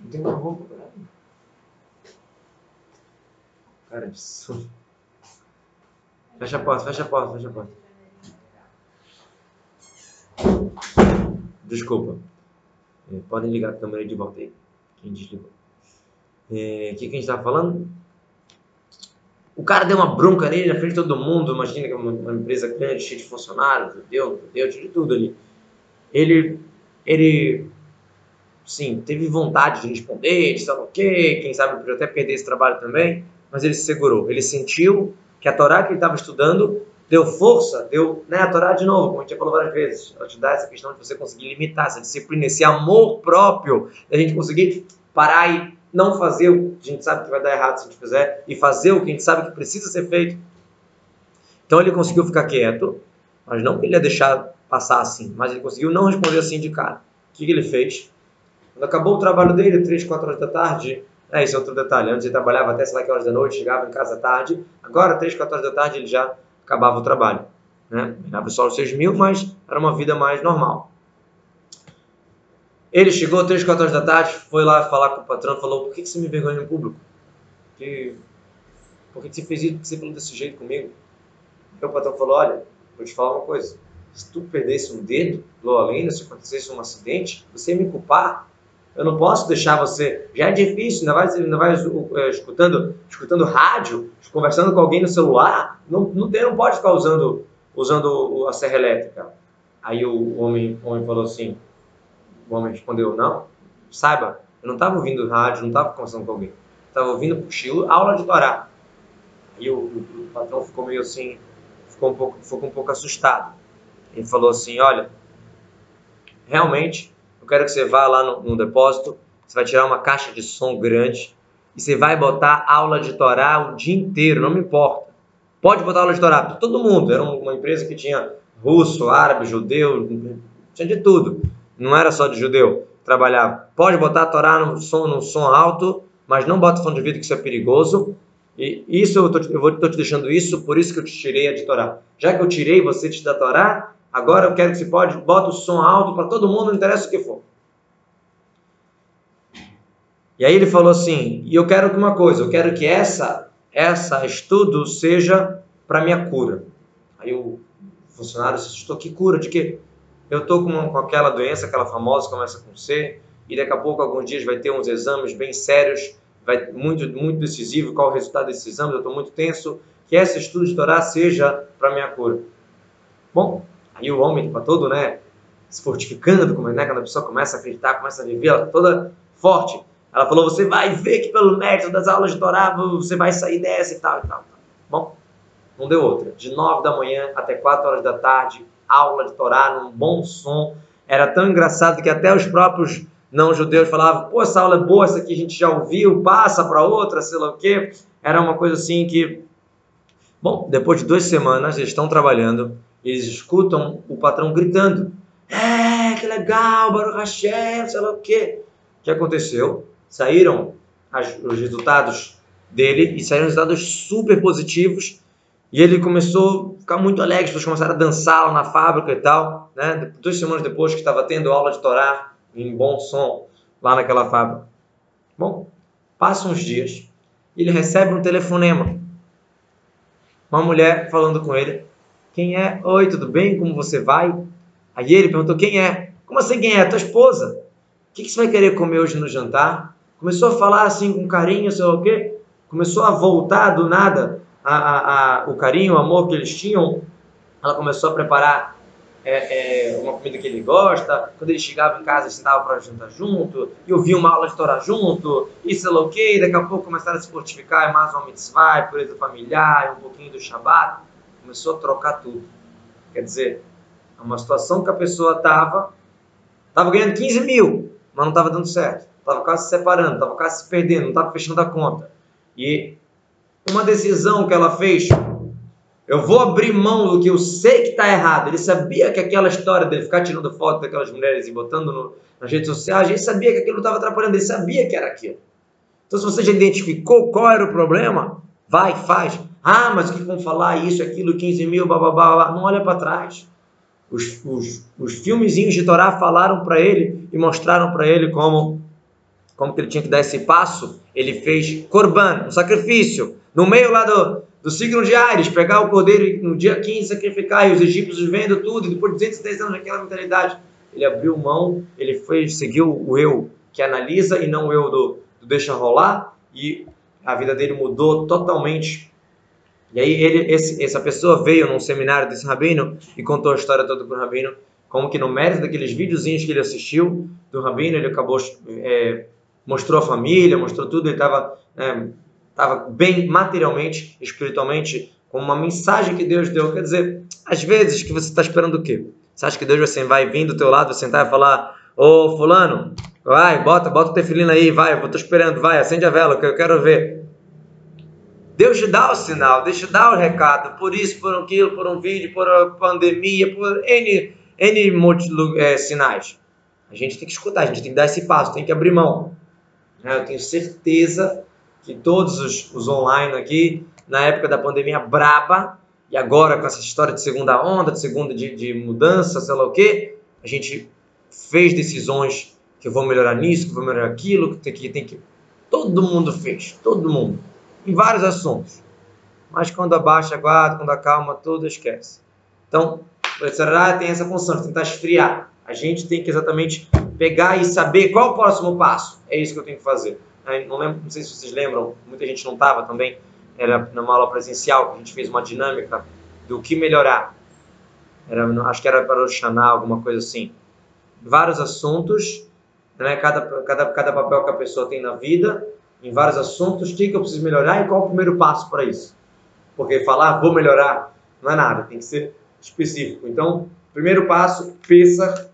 Tem uma roupa pra mim. Cara, absurdo. Fecha a porta, fecha a porta, fecha a porta. Desculpa. É, podem ligar a câmera de volta aí. Quem desligou. É, o que, que a gente estava falando? O cara deu uma bronca nele na frente de todo mundo. Imagina que é uma, uma empresa grande, cheia de funcionários, deu, deu de tudo ali. Ele, ele, sim, teve vontade de responder, de saber o quê, quem sabe podia até perder esse trabalho também, mas ele se segurou. Ele sentiu que a Torá que ele estava estudando deu força, deu, né, a Torá de novo, como a gente já falou várias vezes, ela te dá essa questão de você conseguir limitar essa disciplina, esse amor próprio, da gente conseguir parar e não fazer o que a gente sabe que vai dar errado se a gente fizer e fazer o que a gente sabe que precisa ser feito. Então ele conseguiu ficar quieto, mas não que ele ia deixar passar assim, mas ele conseguiu não responder assim de cara. O que, que ele fez? Quando acabou o trabalho dele, 3, 4 horas da tarde, é, esse é outro detalhe, antes ele trabalhava até sei lá que horas da noite, chegava em casa tarde, agora 3, 4 horas da tarde ele já acabava o trabalho. Né? Só os 6 mil, mas era uma vida mais normal. Ele chegou três, quatro horas da tarde, foi lá falar com o patrão, falou: Por que, você me envergonha em público? Que, por que, você fez isso? Por que você falou desse jeito comigo? Aí o patrão falou: Olha, vou te falar uma coisa. Se tu perdesse um dedo, além, se acontecesse um acidente, você me culpar. Eu não posso deixar você. Já é difícil, ainda vai, ainda vai é, escutando, escutando rádio, conversando com alguém no celular. Não, não, tem, não pode ficar usando, usando a serra elétrica. Aí o homem, o homem falou assim: o homem respondeu, não, saiba, eu não estava ouvindo rádio, não estava conversando com alguém. Estava ouvindo Puxilo, aula de Torá. E o, o, o, patrão ficou meio assim, ficou um pouco, ficou um pouco assustado. Ele falou assim, olha, realmente, quero que você vá lá no, no depósito, você vai tirar uma caixa de som grande e você vai botar aula de Torá o dia inteiro, não me importa. Pode botar aula de Torá. Todo mundo. Era uma empresa que tinha russo, árabe, judeu, tinha de tudo. Não era só de judeu. Trabalhava. Pode botar a Torá no som, no som alto, mas não bota fone de ouvido que isso é perigoso. E isso eu tô, vou, tô te deixando isso, por isso que eu te tirei a de Torá. Já que eu tirei você da Torá, agora eu quero que você pode, bota o som alto para todo mundo, não interessa o que for. E aí ele falou assim: e eu quero que uma coisa, eu quero que essa essa estudo seja para minha cura. Aí o funcionário se assustou: que cura? De quê? Eu estou com, com aquela doença, aquela famosa, começa com C, e daqui a pouco, alguns dias, vai ter uns exames bem sérios, vai muito, muito decisivo. Qual o resultado desses exames? Eu estou muito tenso. Que esse estudo de Torá seja para minha cura. Bom, aí o homem, para todo, né, se fortificando, como, né, quando a pessoa começa a acreditar, começa a viver, ela toda forte. Ela falou: Você vai ver que pelo mérito das aulas de Torá você vai sair dessa e tal e tal. Bom, não deu outra. De 9 da manhã até 4 horas da tarde, aula de Torá num bom som. Era tão engraçado que até os próprios não-judeus falavam: Pô, essa aula é boa, essa aqui a gente já ouviu, passa para outra, sei lá o quê. Era uma coisa assim que. Bom, depois de duas semanas, eles estão trabalhando, eles escutam o patrão gritando: É, que legal, Baruch Hashem, sei lá o quê. O que aconteceu? saíram as, os resultados dele e saíram resultados super positivos. E ele começou a ficar muito alegre, as pessoas começaram a dançar lá na fábrica e tal. Né? Duas semanas depois que estava tendo aula de Torá em bom som lá naquela fábrica. Bom, passam uns dias ele recebe um telefonema. Uma mulher falando com ele. Quem é? Oi, tudo bem? Como você vai? Aí ele perguntou: Quem é? Como assim quem é? Tua esposa. O que, que você vai querer comer hoje no jantar? começou a falar assim com carinho, sei lá o quê, começou a voltar do nada a, a, a, o carinho, o amor que eles tinham. Ela começou a preparar é, é, uma comida que ele gosta. Quando ele chegava em casa, eles sentavam para jantar junto, e ouvia uma aula de Torá junto, e sei lá o quê. Daqui a pouco começaram a se fortificar, é mais uma mitzvah, pureza familiar, um pouquinho do Shabat. Começou a trocar tudo. Quer dizer, é uma situação que a pessoa estava, estava ganhando 15 mil, mas não estava dando certo estava quase se separando, estava quase se perdendo, não estava fechando a conta. E uma decisão que ela fez, eu vou abrir mão do que eu sei que está errado. Ele sabia que aquela história dele ficar tirando foto daquelas mulheres e botando no, nas redes sociais, ele sabia que aquilo estava atrapalhando, ele sabia que era aquilo. Então, se você já identificou qual era o problema, vai, faz. Ah, mas o que vão falar? Isso, aquilo, 15 mil, bababá, não olha para trás. Os, os, os filmezinhos de Torá falaram para ele e mostraram para ele como como que ele tinha que dar esse passo, ele fez corban, um sacrifício, no meio lá do, do signo de Ares, pegar o cordeiro no dia 15 sacrificar, e os egípcios vendo tudo, e depois de 210 anos daquela mentalidade, ele abriu mão, ele foi, seguiu o eu que analisa e não o eu do, do deixa rolar, e a vida dele mudou totalmente. E aí ele, esse, essa pessoa veio num seminário desse rabino e contou a história toda para o rabino, como que no mérito daqueles videozinhos que ele assistiu do rabino, ele acabou é, mostrou a família, mostrou tudo, ele estava é, tava bem materialmente, espiritualmente, com uma mensagem que Deus deu. Quer dizer, às vezes que você está esperando o quê? Você acha que Deus vai, vai vir do teu lado, vai sentar e falar, ô fulano, vai, bota, bota o tefilino aí, vai, eu estou esperando, vai, acende a vela, que eu quero ver. Deus te dá o sinal, Deus te dá o recado, por isso, por aquilo, por um vídeo, por uma pandemia, por N, N é, sinais. A gente tem que escutar, a gente tem que dar esse passo, tem que abrir mão. Né? Eu tenho certeza que todos os, os online aqui, na época da pandemia braba, e agora com essa história de segunda onda, de segunda de, de mudança, sei lá o quê, a gente fez decisões que eu vou melhorar nisso, que eu vou melhorar aquilo, que tem que, tem que... Todo mundo fez, todo mundo, em vários assuntos. Mas quando abaixa a guarda, quando acalma, tudo esquece. Então, o Yetzirah tem essa função de tentar esfriar. A gente tem que exatamente pegar e saber qual o próximo passo. É isso que eu tenho que fazer. Não, lembro, não sei se vocês lembram, muita gente não estava também, era numa aula presencial, a gente fez uma dinâmica do que melhorar. Era, acho que era para o Xaná, alguma coisa assim. Vários assuntos, né? cada, cada, cada papel que a pessoa tem na vida, em vários assuntos, o que, que eu preciso melhorar e qual o primeiro passo para isso. Porque falar, vou melhorar, não é nada, tem que ser específico. Então, primeiro passo, pensa,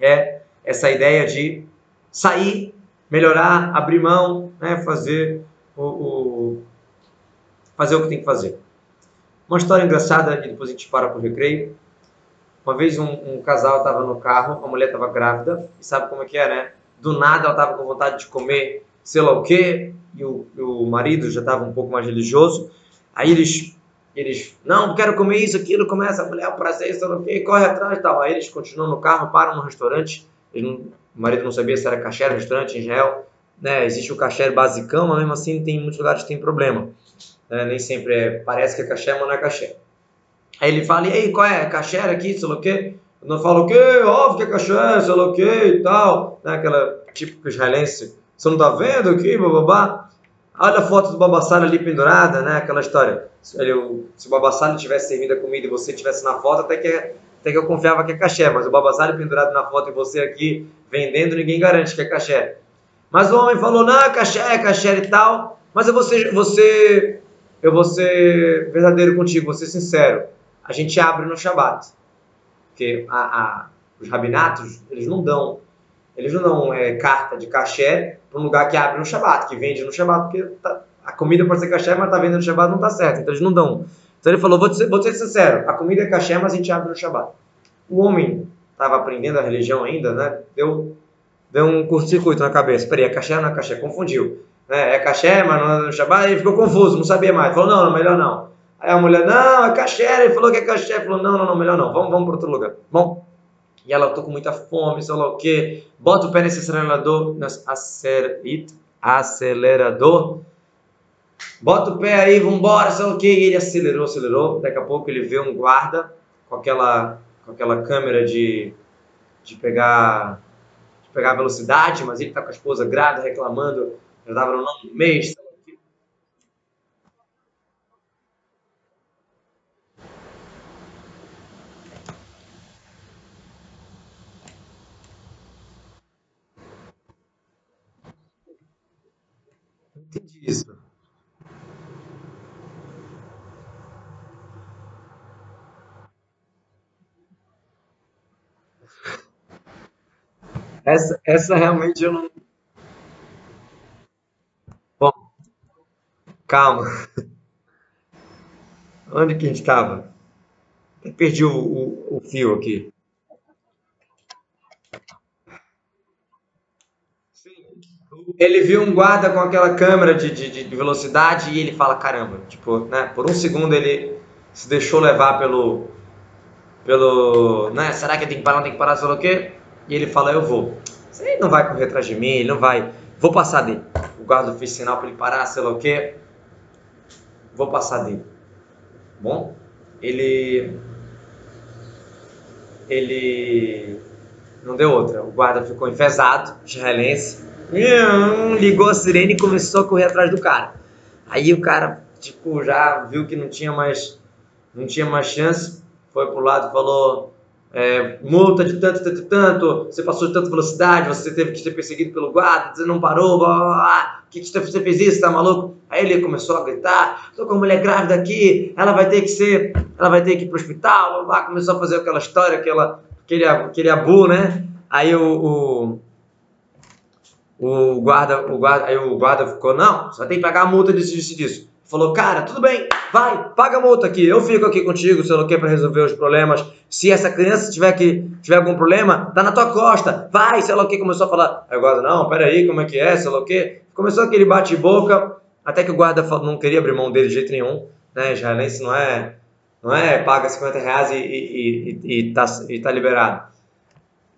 é essa ideia de sair, melhorar, abrir mão, né, fazer o, o, fazer o que tem que fazer. Uma história engraçada e depois a gente para para o recreio. Uma vez um, um casal estava no carro, a mulher estava grávida, e sabe como é que é, né? Do nada ela estava com vontade de comer sei lá o quê, e o, o marido já estava um pouco mais religioso. Aí eles, eles, não, quero comer isso, aquilo, começa a mulher, o prazer, sei lá o quê, corre atrás e tal. Aí eles continuam no carro, param no restaurante, o marido não sabia se era caché, restaurante em Israel, né? Existe o caché basicão, mas mesmo assim tem muitos lugares que tem problema. Né? Nem sempre é, parece que é caché, mas não é caché. Aí ele fala, e aí, qual é? Caché aqui, sei lá o quê? Não fala o quê? Óbvio que é caché, sei lá o quê e tal. Né? Aquela típica israelense. Você não tá vendo aqui, bababá? Olha a foto do Babassalho ali pendurada, né? Aquela história. Se, ele, se o Babassalho tivesse servido a comida e você tivesse na foto, até que, até que eu confiava que é caché. Mas o Babassalho pendurado na foto e você aqui vendendo, ninguém garante que é caché. Mas o homem falou, não, caché, caché e tal. Mas eu vou ser, você, eu vou ser verdadeiro contigo, vou ser sincero a gente abre no Shabat. Porque a, a, os rabinatos, eles não dão, eles não dão é, carta de caché para um lugar que abre no Shabat, que vende no Shabat, porque tá, a comida pode ser caché, mas tá vendendo no Shabat não tá certo, então eles não dão. Então ele falou, vou vou ser sincero, a comida é caché, mas a gente abre no Shabat. O homem estava aprendendo a religião ainda, né? Deu, deu um curto-circuito na cabeça. Peraí, é caché ou não é caché? Confundiu. Né? É caché, mas não é no Shabat, ele ficou confuso, não sabia mais. Falou, não, não melhor não. Aí a mulher, não, é caché. Ele falou que é caché. Falou, não, não, não, melhor não. Vamos, vamos para outro lugar. Bom, e ela, tô com muita fome, sei lá o quê. Bota o pé nesse acelerador, acelerador. Bota o pé aí, vambora, sei lá o quê. E ele acelerou, acelerou. Daqui a pouco ele vê um guarda com aquela, com aquela câmera de, de pegar de pegar velocidade, mas ele tá com a esposa grávida reclamando. Já tava no nome do mês, Entendi isso. Essa, essa realmente eu não. Bom, calma. Onde que a gente estava? Perdi o, o, o fio aqui. Ele viu um guarda com aquela câmera de, de, de, velocidade e ele fala, caramba, tipo, né? Por um segundo ele se deixou levar pelo, pelo, né? Será que tem que parar, não tem que parar, sei lá o quê? E ele fala, eu vou. Ele não vai correr atrás de mim, ele não vai, vou passar dele. O guarda fez sinal para ele parar, sei lá o quê. Vou passar dele. Bom, ele, ele não deu outra. O guarda ficou enfesado, israelense ligou a sirene e começou a correr atrás do cara. Aí o cara, tipo, já viu que não tinha mais, não tinha mais chance, foi pro lado e falou: é, multa de tanto, tanto, tanto, você passou de tanta velocidade, você teve que ser perseguido pelo guarda, você não parou, blá, blá, blá. que, que você fez isso, tá maluco? Aí ele começou a gritar, tô com uma mulher grávida aqui, ela vai ter que ser, ela vai ter que ir pro hospital, blá, blá. começou a fazer aquela história, aquela, aquele, aquele abu, né? Aí o, o o guarda, o guarda, aí o guarda ficou, não, só tem que pagar a multa disso, disso, disso. Falou, cara, tudo bem, vai, paga a multa aqui, eu fico aqui contigo, sei lá o que, para resolver os problemas. Se essa criança tiver, que, tiver algum problema, tá na tua costa, vai, sei lá o que, começou a falar. Aí o guarda, não, peraí, como é que é, sei lá o que. Começou aquele bate-boca, até que o guarda não queria abrir mão dele de jeito nenhum, né, israelense não é, não é paga 50 reais e, e, e, e, tá, e tá liberado.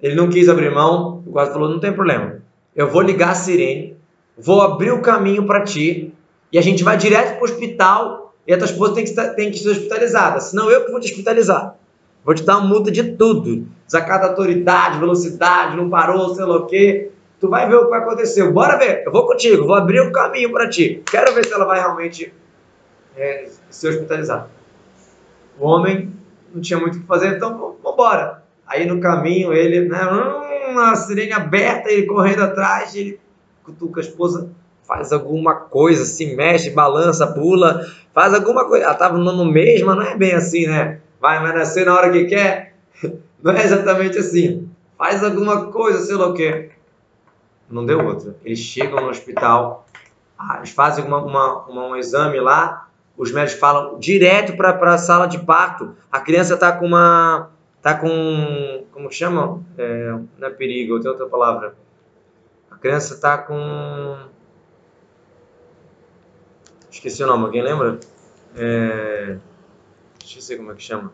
Ele não quis abrir mão, o guarda falou, não tem problema, eu vou ligar a sirene, vou abrir o caminho para ti e a gente vai direto para o hospital e a tua esposa tem que, tem que ser hospitalizada, senão eu que vou te hospitalizar. Vou te dar uma multa de tudo. Desacata autoridade, velocidade, não parou, sei lá o quê. Tu vai ver o que vai acontecer. Bora ver. Eu vou contigo, vou abrir o caminho para ti. Quero ver se ela vai realmente é, ser hospitalizada. O homem não tinha muito o que fazer, então vamos embora. Aí no caminho ele, né, uma sirene aberta, ele correndo atrás, ele cutuca a esposa, faz alguma coisa, se mexe, balança, pula, faz alguma coisa. Ela estava no mesmo, não é bem assim, né? Vai, vai nascer na hora que quer. Não é exatamente assim. Faz alguma coisa, sei lá o quê. Não deu outra. Eles chegam no hospital, ah, eles fazem uma, uma, uma, um exame lá, os médicos falam direto para a sala de parto. A criança está com uma. Está com. Como chama? É, não é perigo, tem outra palavra. A criança está com. Esqueci o nome, alguém lembra? É, esqueci como é que chama.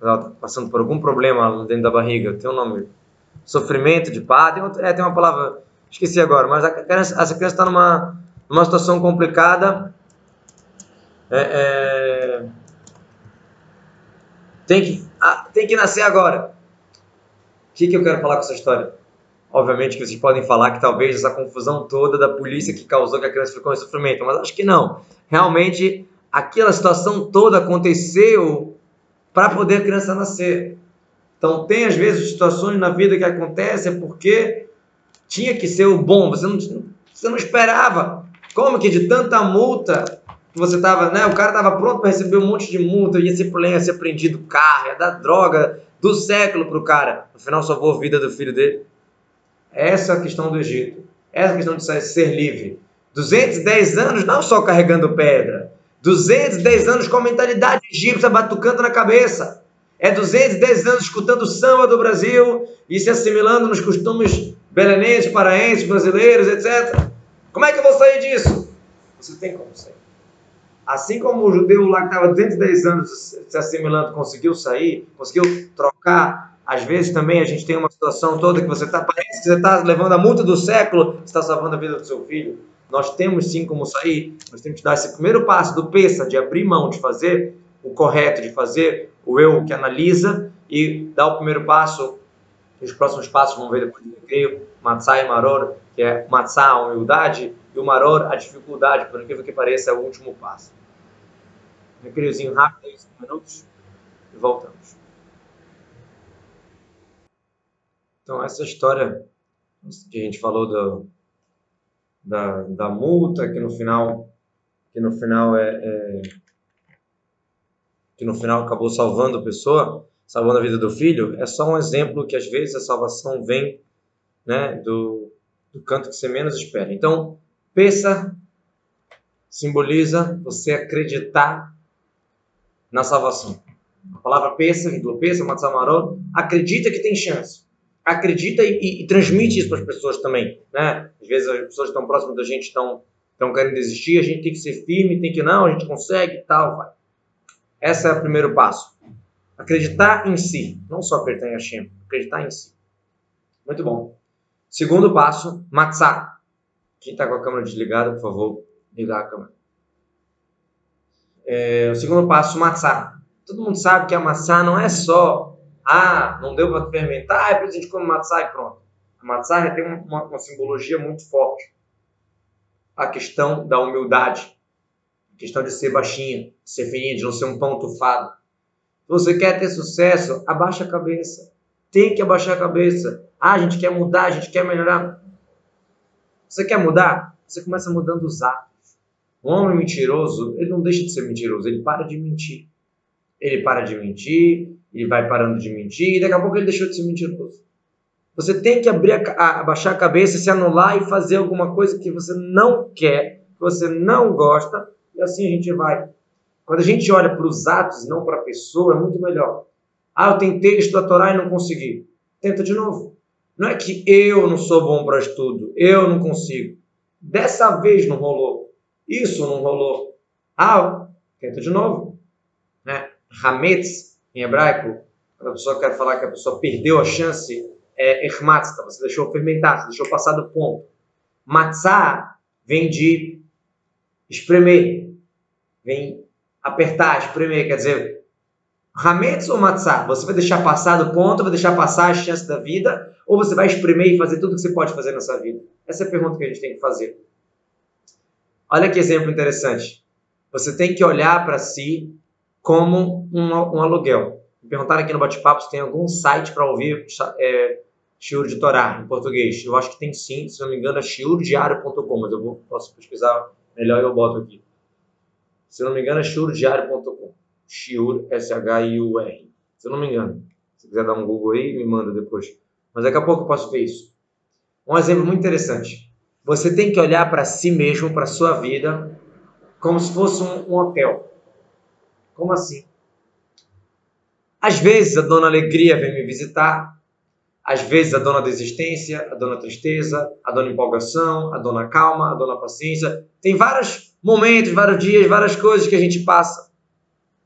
Ela está passando por algum problema dentro da barriga, tem um nome. Sofrimento de parto. Tem, é, tem uma palavra. Esqueci agora, mas a criança, essa criança está numa, numa situação complicada é, é, tem, que, ah, tem que nascer agora. O que, que eu quero falar com essa história? Obviamente que vocês podem falar que talvez essa confusão toda da polícia que causou que a criança ficou em sofrimento, mas acho que não. Realmente, aquela situação toda aconteceu para poder a criança nascer. Então, tem às vezes situações na vida que acontecem porque tinha que ser o bom, você não, você não esperava. Como que de tanta multa você tava, né? O cara tava pronto para receber um monte de multa, ia ser problema, ia ser prendido carro, ia dar droga do século pro cara. No final salvou a vida do filho dele. Essa é a questão do Egito. Essa é a questão de ser livre. 210 anos não só carregando pedra. 210 anos com a mentalidade egípcia batucando na cabeça. É 210 anos escutando samba do Brasil e se assimilando nos costumes belenenses, paraenses, brasileiros, etc. Como é que eu vou sair disso? Você tem como sair. Assim como o judeu lá que estava 210 anos se assimilando conseguiu sair, conseguiu trocar, às vezes também a gente tem uma situação toda que você tá, parece que você está levando a multa do século, está salvando a vida do seu filho. Nós temos sim como sair, nós temos que dar esse primeiro passo do peça, de abrir mão, de fazer o correto, de fazer o eu que analisa e dar o primeiro passo. Os próximos passos vão ver depois do recreio, Matzah e Maror, que é Matzah, a humildade, e o Maror, a dificuldade, por incrível que pareça, é o último passo. Recreiozinho rápido, 5 minutos, e voltamos. Então, essa história que a gente falou do, da, da multa, que no final, que no final é, é que no final acabou salvando a pessoa, salvando a vida do filho, é só um exemplo que às vezes a salvação vem né, do, do canto que você menos espera. Então, Peça simboliza você acreditar na salvação. A palavra peça, vírgula peça, matzamarot, acredita que tem chance. Acredita e, e, e transmite isso para as pessoas também. Né? Às vezes as pessoas estão próximas da gente estão, estão querendo desistir, a gente tem que ser firme, tem que não, a gente consegue e tal, vai. Esse é o primeiro passo. Acreditar em si, não só acreditar em Hashem, acreditar em si. Muito bom. Segundo passo, matzah. Quem está com a câmera desligada, por favor, ligar a câmera. É, o segundo passo, matzá. Todo mundo sabe que a maçã não é só, ah, não deu para fermentar, é isso a gente come matzá e pronto. A matzá tem uma, uma simbologia muito forte. A questão da humildade, a questão de ser baixinha, de ser fininha, de não ser um pão tufado. Se você quer ter sucesso, abaixa a cabeça. Tem que abaixar a cabeça. Ah, a gente quer mudar, a gente quer melhorar. Você quer mudar? Você começa mudando os atos. Um homem mentiroso, ele não deixa de ser mentiroso, ele para de mentir. Ele para de mentir, ele vai parando de mentir, e daqui a pouco ele deixou de ser mentiroso. Você tem que abrir a, abaixar a cabeça, se anular e fazer alguma coisa que você não quer, que você não gosta, e assim a gente vai. Quando a gente olha para os atos e não para a pessoa, é muito melhor. Ah, eu tentei estudar a Torá e não consegui. Tenta de novo. Não é que eu não sou bom para estudo, eu não consigo. Dessa vez não rolou. Isso não rolou. Ah, tenta de novo. Né? Hametz, em hebraico, quando a pessoa quer falar que a pessoa perdeu a chance, é ermatzta, você deixou fermentar, você deixou passar do ponto. Matzah vem de espremer, vem apertar, espremer, quer dizer, Hametz ou Matzah? Você vai deixar passar do ponto, vai deixar passar a chance da vida, ou você vai espremer e fazer tudo que você pode fazer nessa vida? Essa é a pergunta que a gente tem que fazer. Olha que exemplo interessante. Você tem que olhar para si como um, um aluguel. Me perguntaram aqui no bate-papo se tem algum site para ouvir é, Shiur de Torá em português. Eu acho que tem sim, se não me engano é shiurdiario.com, mas eu vou, posso pesquisar melhor e eu boto aqui. Se não me engano é shiurdiario.com. Shiur, S-H-I-U-R. Se não me engano. Se quiser dar um Google aí, me manda depois. Mas daqui a pouco eu posso ver isso. Um exemplo muito interessante. Você tem que olhar para si mesmo, para sua vida, como se fosse um, um hotel. Como assim? Às vezes a dona Alegria vem me visitar, às vezes a dona Desistência, a dona Tristeza, a dona Empolgação, a dona Calma, a dona Paciência. Tem vários momentos, vários dias, várias coisas que a gente passa.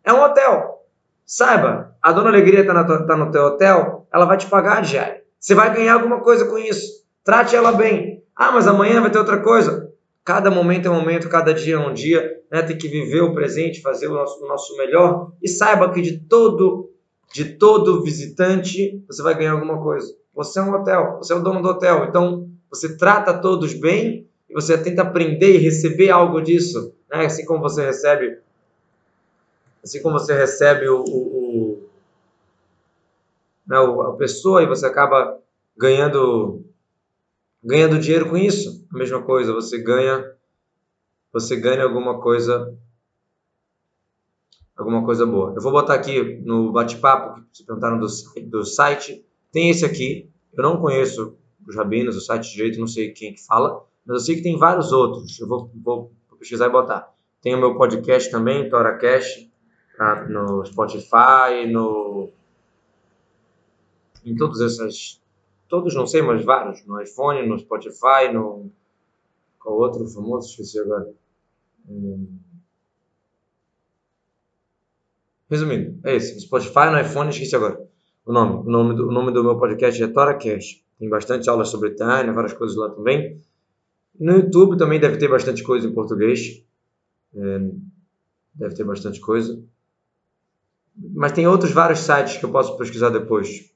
É um hotel. Saiba, a dona Alegria está tá no teu hotel, ela vai te pagar a. Você vai ganhar alguma coisa com isso. Trate ela bem. Ah, mas amanhã vai ter outra coisa. Cada momento é um momento, cada dia é um dia. Né? Tem que viver o presente, fazer o nosso, o nosso melhor. E saiba que de todo de todo visitante, você vai ganhar alguma coisa. Você é um hotel, você é o dono do hotel, então você trata todos bem e você tenta aprender e receber algo disso, né? Assim como você recebe, assim como você recebe o, o, o, né, a pessoa e você acaba ganhando ganhando dinheiro com isso. A mesma coisa, você ganha você ganha alguma coisa alguma coisa boa. Eu vou botar aqui no bate-papo, que se perguntaram do, do site, tem esse aqui. Eu não conheço os rabinos, o site direito, não sei quem que fala, mas eu sei que tem vários outros. Eu vou, vou pesquisar e botar. Tem o meu podcast também, ToraCast? No Spotify, no em todos esses, todos não sei, mas vários, no iPhone, no Spotify, no qual outro famoso, esqueci agora. Hum. Resumindo, é esse. No Spotify, no iPhone, esqueci agora o nome. O nome do, o nome do meu podcast é ToraCast. Tem bastante aulas sobre Tânia, várias coisas lá também. No YouTube também deve ter bastante coisa em português. É, deve ter bastante coisa. Mas tem outros vários sites que eu posso pesquisar depois.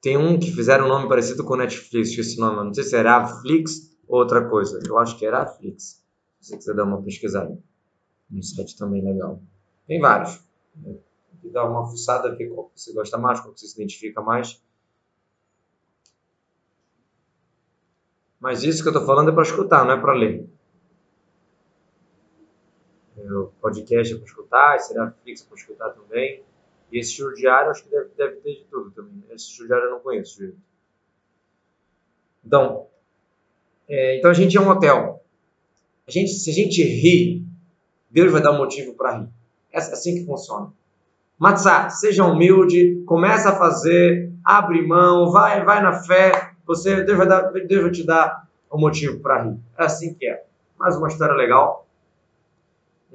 Tem um que fizeram um nome parecido com Netflix, o nome. Não sei se era Aflix ou outra coisa. Eu acho que era Aflix. Se você quiser dar uma pesquisada. Um site também legal. Tem vários. Dar uma fuçada, ver qual você gosta mais, qual você se identifica mais. Mas isso que eu estou falando é para escutar, não é para ler. O podcast é para escutar, esse Netflix é para escutar também. E esse show diário, acho que deve, deve ter de tudo também. Esse show diário eu não conheço. Então, é, então a gente é um hotel. A gente, se a gente ri, Deus vai dar motivo para rir. É assim que funciona. Matzah, seja humilde, começa a fazer, abre mão, vai, vai na fé, você, Deus, vai dar, Deus vai te dar um motivo para rir. É assim que é. Mais uma história legal.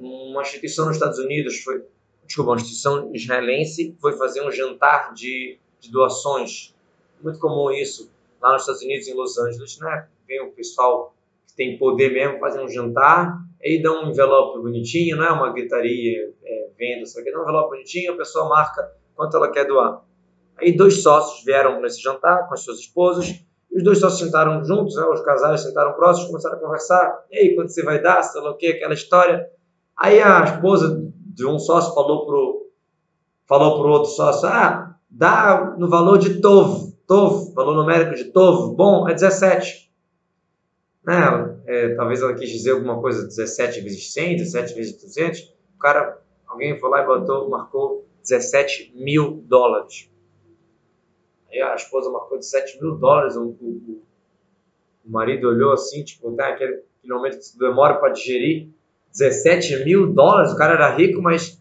Uma instituição nos Estados Unidos foi, desculpa, uma instituição israelense foi fazer um jantar de, de doações. Muito comum isso lá nos Estados Unidos, em Los Angeles, né? Vem o pessoal que tem poder mesmo, fazer um jantar aí dá um envelope bonitinho, não é uma gritaria, é, venda, que dá um envelope bonitinho, a pessoa marca quanto ela quer doar. Aí dois sócios vieram nesse jantar com as suas esposas, os dois sócios sentaram juntos, né, os casais sentaram próximos, começaram a conversar, e aí, quanto você vai dar, sei lá o que, aquela história. Aí a esposa de um sócio falou pro, falou pro outro sócio, ah, dá no valor de TOV, TOV, valor numérico de TOV, bom, é 17. Né, é, talvez ela quis dizer alguma coisa 17 vezes 100, 17 vezes 200, o cara, alguém foi lá e botou, marcou 17 mil dólares. Aí a esposa marcou 17 mil dólares, o, o, o marido olhou assim, tipo, tá, aquele, aquele momento que demora para digerir, 17 mil dólares, o cara era rico, mas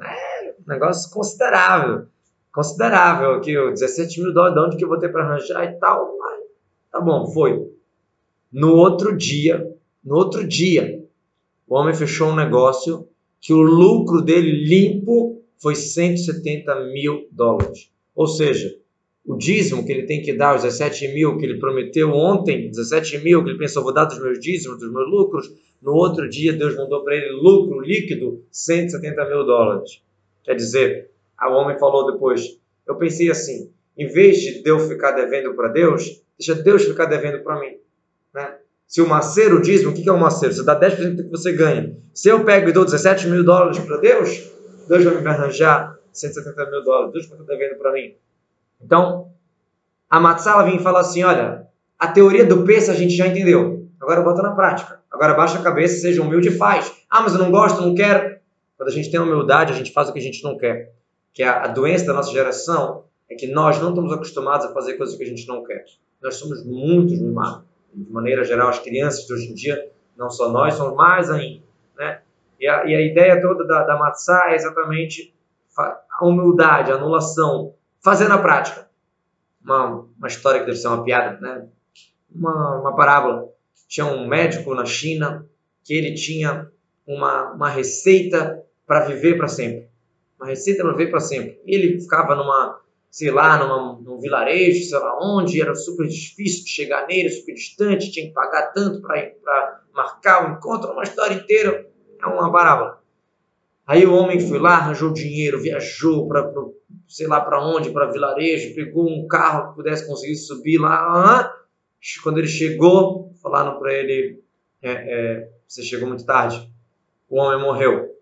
é um negócio considerável, considerável aqui, 17 mil dólares, de onde que eu vou ter para arranjar e tal, mas, tá bom, foi. No outro dia, no outro dia, o homem fechou um negócio que o lucro dele limpo foi 170 mil dólares. Ou seja, o dízimo que ele tem que dar, os 17 mil que ele prometeu ontem, 17 mil que ele pensou, vou dar dos meus dízimos, dos meus lucros, no outro dia Deus mandou para ele lucro líquido, 170 mil dólares. Quer dizer, o homem falou depois, eu pensei assim, em vez de Deus ficar devendo para Deus, deixa Deus ficar devendo para mim. Né? Se o maceiro, dízimo, o que é o maceiro? Você dá 10% do que você ganha. Se eu pego e dou 17 mil dólares para Deus, Deus vai me arranjar 170 mil dólares. Deus vai estar devendo para mim. Então, a Matsala vem e fala assim, olha, a teoria do peso a gente já entendeu. Agora bota na prática. Agora baixa a cabeça, seja humilde e faz. Ah, mas eu não gosto, não quero. Quando a gente tem humildade, a gente faz o que a gente não quer. Que a, doença da nossa geração é que nós não estamos acostumados a fazer coisas que a gente não quer. Nós somos muito mimados de maneira geral, as crianças de hoje em dia, não só nós, somos mais ainda. Né? E, a, e a ideia toda da, da é exatamente a humildade, a anulação, fazer na prática. Uma, uma história que deve ser uma piada, né? uma, uma parábola. Tinha um médico na China que ele tinha uma, uma receita para viver para sempre. Uma receita para viver para sempre. Ele ficava numa, sei lá, numa, num vilarejo, sei lá onde, era super difícil de chegar nele, super distante, tinha que pagar tanto para marcar o encontro, uma história inteira, é uma parábola. Aí o homem foi lá, arranjou dinheiro, viajou para sei lá para onde, para vilarejo, pegou um carro que pudesse conseguir subir lá. Quando ele chegou, falaram para ele: é, é, Você chegou muito tarde. O homem morreu.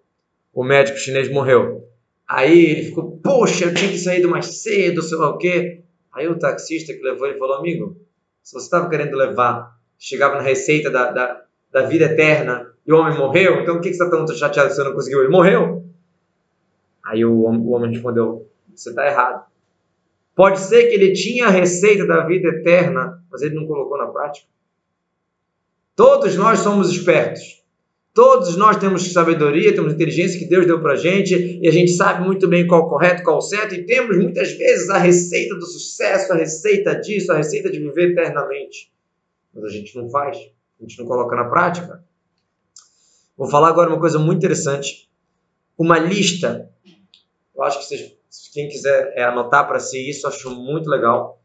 O médico chinês morreu. Aí ele ficou: Poxa, eu tinha que sair mais cedo, sei lá o quê. Aí o taxista que levou ele falou: Amigo, se você estava querendo levar, chegava na receita da, da, da vida eterna e o homem morreu, então o que, que você está tão chateado que você não conseguiu? Ele morreu. Aí o, o homem respondeu: Você está errado. Pode ser que ele tinha a receita da vida eterna, mas ele não colocou na prática. Todos nós somos espertos. Todos nós temos sabedoria, temos inteligência que Deus deu para gente e a gente sabe muito bem qual é o correto, qual é o certo e temos muitas vezes a receita do sucesso, a receita disso, a receita de viver eternamente. Mas a gente não faz, a gente não coloca na prática. Vou falar agora uma coisa muito interessante. Uma lista. Eu acho que vocês quem quiser é, anotar para si isso, acho muito legal.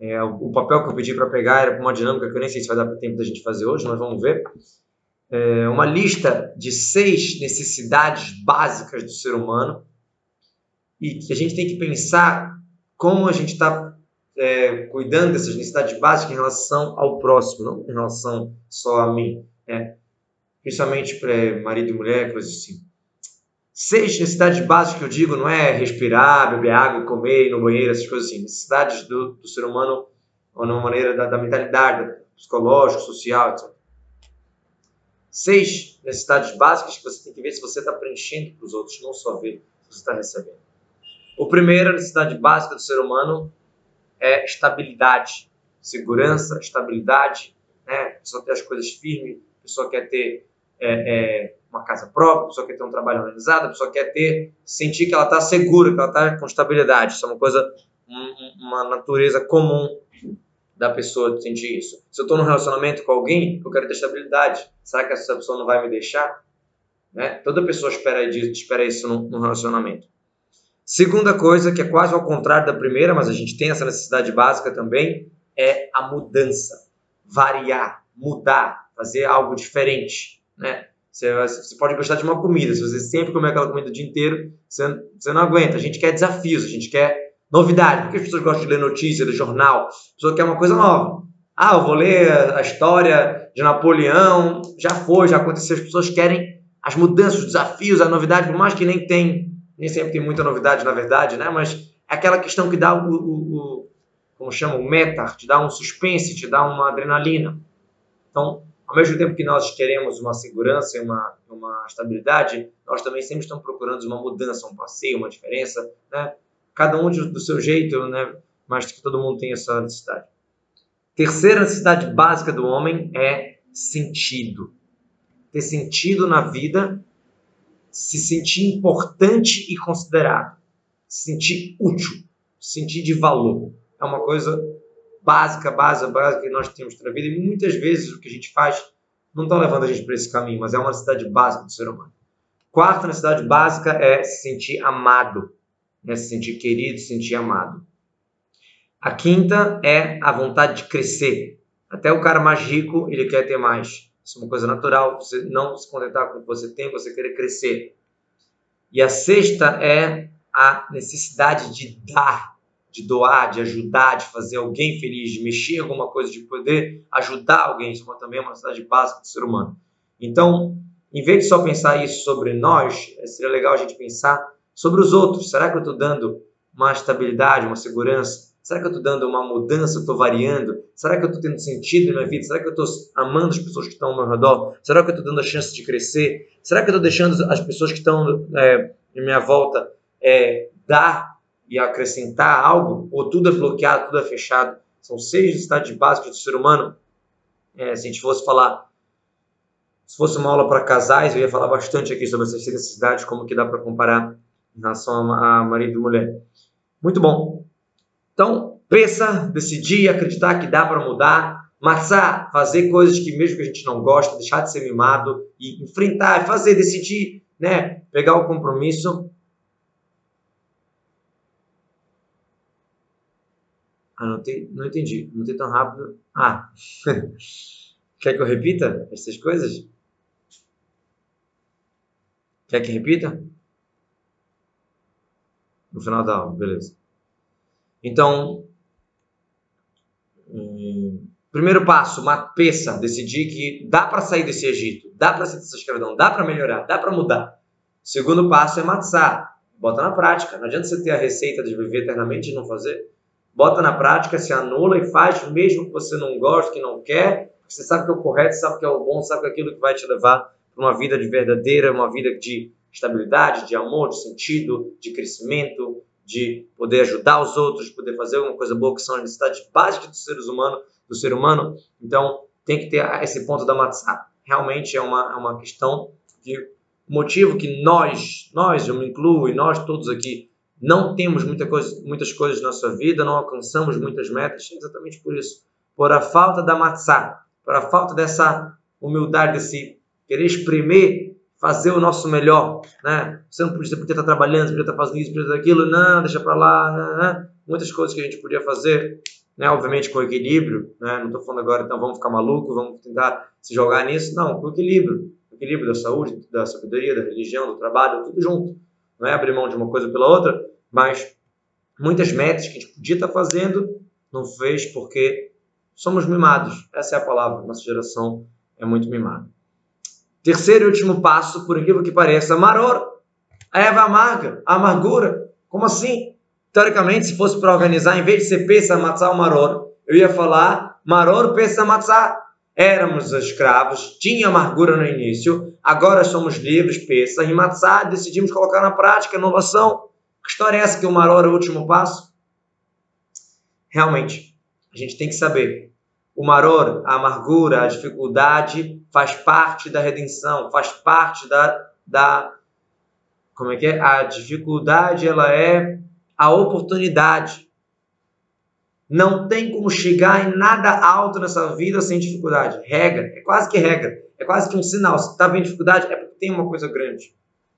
É, o papel que eu pedi para pegar era uma dinâmica que eu nem sei se vai dar tempo da gente fazer hoje, mas vamos ver. É, uma lista de seis necessidades básicas do ser humano e que a gente tem que pensar como a gente está é, cuidando dessas necessidades básicas em relação ao próximo, não em relação só a mim. Né? Principalmente para marido e mulher, coisas assim. Seis necessidades básicas que eu digo não é respirar, beber água, comer, ir no banheiro, essas coisas assim. Necessidades do, do ser humano, ou uma maneira da, da mentalidade, psicológico, social, etc. Seis necessidades básicas que você tem que ver se você está preenchendo para os outros, não só ver se você está recebendo. O primeiro, a necessidade básica do ser humano é estabilidade, segurança, estabilidade, né? A pessoa ter as coisas firmes, a pessoa quer ter é, é, uma casa própria, a pessoa quer ter um trabalho organizado, a pessoa quer ter, sentir que ela está segura, que ela está com estabilidade. Isso é uma coisa, uma natureza comum da pessoa sentir isso. Se eu estou num relacionamento com alguém, eu quero ter estabilidade. Será que essa pessoa não vai me deixar? Né? Toda pessoa espera, espera isso num relacionamento. Segunda coisa, que é quase ao contrário da primeira, mas a gente tem essa necessidade básica também, é a mudança. Variar, mudar, fazer algo diferente. Né? Você, você, pode gostar de uma comida, se você sempre comer aquela comida o dia inteiro, você, você não aguenta. A gente quer desafios, a gente quer novidade. Por que as pessoas gostam de ler notícia, ler jornal? A pessoa quer uma coisa nova. Ah, eu vou ler a história de Napoleão. Já foi, já aconteceu. As pessoas querem as mudanças, os desafios, a novidade, por mais que nem tem, nem sempre tem muita novidade, na verdade, né? Mas é aquela questão que dá o, o, o como chama, o metar, te dá um suspense, te dá uma adrenalina. Então, ao mesmo tempo que nós queremos uma segurança e uma, uma estabilidade, nós também sempre estamos procurando uma mudança, um passeio, uma diferença, né? Cada um do seu jeito, né? Mas que todo mundo tem essa necessidade. Terceira necessidade básica do homem é sentido. Ter sentido na vida, se sentir importante e considerado, se sentir útil, se sentir de valor. É uma coisa básica, básica, básica que nós temos na vida e muitas vezes o que a gente faz não está levando a gente para esse caminho, mas é uma necessidade básica do ser humano. Quarta necessidade básica é se sentir amado, né? se sentir querido, se sentir amado. A quinta é a vontade de crescer. Até o cara mais rico, ele quer ter mais. Isso é uma coisa natural, você não se contentar com o que você tem, você querer crescer. E a sexta é a necessidade de dar, de doar, de ajudar, de fazer alguém feliz, de mexer alguma coisa, de poder ajudar alguém. Isso também é uma necessidade básica do ser humano. Então, em vez de só pensar isso sobre nós, eh, seria legal a gente pensar sobre os outros. Será que eu estou dando uma estabilidade, uma segurança? Será que eu estou dando uma mudança, estou variando? Será que eu estou tendo sentido na minha vida? Será que eu estou amando as pessoas que estão ao meu redor? Será que eu estou dando a chance de crescer? Será que eu estou deixando as pessoas que estão é, em minha volta é, dar e acrescentar algo, ou tudo é bloqueado, tudo é fechado. São seis necessidades básicas do ser humano. É, se a gente fosse falar Se fosse uma aula para casais, eu ia falar bastante aqui sobre essas necessidades, como que dá para comparar em relação a marido e mulher. Muito bom. Então, pensa, decidir, acreditar que dá para mudar, maçar, fazer coisas que mesmo que a gente não gosta, deixar de ser mimado e enfrentar, fazer, decidir, né? Pegar o compromisso. Ah, não, tem, não entendi. Não tem tão rápido. Ah, quer que eu repita essas coisas? Quer que repita? No final da aula, beleza. Então, hum, primeiro passo, uma peça, decidir que dá para sair desse Egito, dá para sair dessa escravidão, dá para melhorar, dá para mudar. Segundo passo é matzar, bota na prática. Não adianta você ter a receita de viver eternamente e não fazer. Bota na prática, se anula e faz mesmo que você não gosta, que não quer, você sabe que é o correto, sabe que é o bom, sabe que é aquilo que vai te levar para uma vida de verdadeira, uma vida de estabilidade, de amor, de sentido, de crescimento, de poder ajudar os outros, de poder fazer alguma coisa boa, que são as necessidades básicas do ser humano, do ser humano. Então, tem que ter esse ponto da matzah. Realmente é uma, é uma questão que o motivo que nós, nós, eu me incluo e nós todos aqui, não temos muita coisa, muitas coisas na nossa vida, não alcançamos muitas metas, é exatamente por isso. Por a falta da matzah, por a falta dessa humildade, desse querer exprimir fazer o nosso melhor, né? Você não podia, podia estar trabalhando, podia estar fazendo isso, podia estar aquilo, não, deixa para lá, né, né? Muitas coisas que a gente podia fazer, né? Obviamente com equilíbrio, né? Não estou falando agora, então vamos ficar maluco, vamos tentar se jogar nisso, não, com equilíbrio, equilíbrio da saúde, da sabedoria, da religião, do trabalho, tudo junto. Não é abrir mão de uma coisa pela outra, mas muitas metas que a gente podia estar fazendo não fez porque somos mimados. Essa é a palavra. Nossa geração é muito mimada. Terceiro e último passo, por incrível que pareça, maror. A erva amarga, a amargura. Como assim? Teoricamente, se fosse para organizar, em vez de ser pesa matzah maror, eu ia falar maror pesa matzah. Éramos escravos, tinha amargura no início, agora somos livres, pesa e matzah, decidimos colocar na prática, inovação. Que história é essa que o maror é o último passo? Realmente, a gente tem que saber. O maror, a amargura, a dificuldade faz parte da redenção, faz parte da, da como é que é? A dificuldade ela é a oportunidade. Não tem como chegar em nada alto nessa vida sem dificuldade. Regra, é quase que regra, é quase que um sinal. Se está vendo dificuldade, é porque tem uma coisa grande.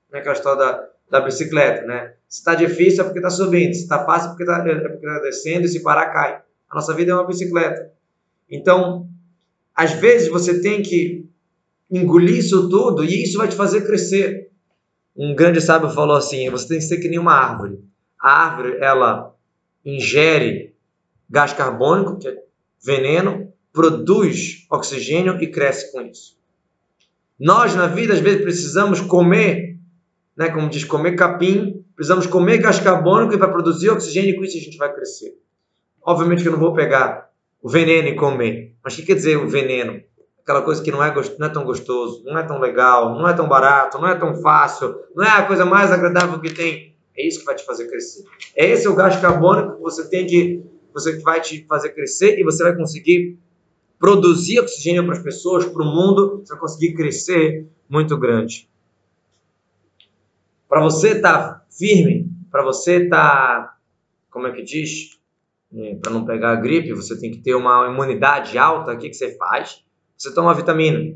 Não é aquela história da, da bicicleta, né? Se está difícil é porque está subindo, se está fácil é porque está é porque tá descendo e se parar cai. A nossa vida é uma bicicleta. Então, às vezes você tem que engolir isso tudo e isso vai te fazer crescer. Um grande sábio falou assim: você tem que ser que nem uma árvore. A árvore, ela ingere gás carbônico, que é veneno, produz oxigênio e cresce com isso. Nós, na vida, às vezes precisamos comer, né, como diz, comer capim, precisamos comer gás carbônico para produzir oxigênio e com isso a gente vai crescer. Obviamente que eu não vou pegar o veneno e comer. Mas o que quer dizer o veneno? Aquela coisa que não é, não é tão gostoso, não é tão legal, não é tão barato, não é tão fácil, não é a coisa mais agradável que tem. É isso que vai te fazer crescer. É esse o gás carbônico que você tem que você vai te fazer crescer e você vai conseguir produzir oxigênio para as pessoas, para o mundo, você vai conseguir crescer muito grande. Para você estar tá firme, para você estar, tá, como é que diz, é, para não pegar a gripe, você tem que ter uma imunidade alta. O que, que você faz? Você toma vitamina,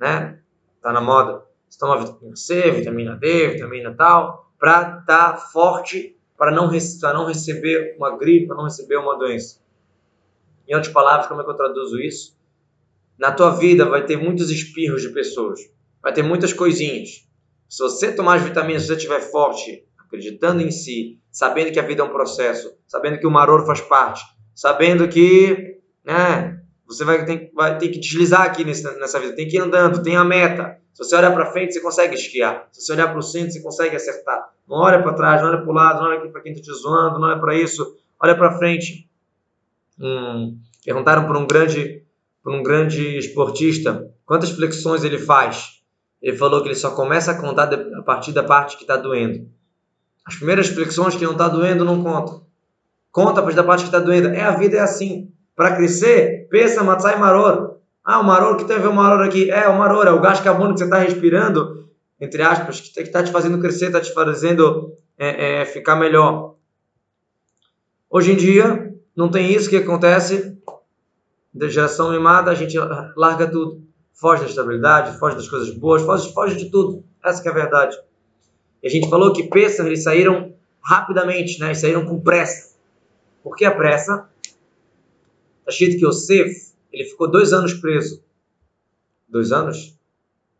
né? Tá na moda. Você toma vitamina C, vitamina D, vitamina tal, para estar tá forte, para não, não receber uma gripe, para não receber uma doença. Em outras palavras, como é que eu traduzo isso? Na tua vida vai ter muitos espirros de pessoas, vai ter muitas coisinhas. Se você tomar as vitaminas, se você estiver forte, acreditando em si, sabendo que a vida é um processo, sabendo que o maror faz parte, sabendo que né, você vai ter, vai ter que deslizar aqui nessa, nessa vida, tem que ir andando, tem a meta. Se você olhar para frente, você consegue esquiar. Se você olhar para o centro, você consegue acertar. Não olha para trás, não olha para o lado, não olha para quem está te zoando, não olha para isso, olha para frente. Hum, perguntaram para um grande para um grande esportista quantas flexões ele faz. Ele falou que ele só começa a contar a partir da parte que está doendo. As primeiras flexões que não está doendo não conta. Conta a partir da parte que está doendo. É a vida é assim. Para crescer, pensa matzai maror. Ah, o maror, que ver o maror aqui? É, o maror é o gás carbônico que você está respirando, entre aspas, que está te fazendo crescer, está te fazendo é, é, ficar melhor. Hoje em dia, não tem isso que acontece. Da geração mimada, a gente larga tudo. Foge da estabilidade, foge das coisas boas, foge, foge de tudo. Essa é a verdade. E a gente falou que Pesach, eles saíram rapidamente, né? Eles saíram com pressa. Por que a pressa? Está escrito que Yosef, ele ficou dois anos preso. Dois anos?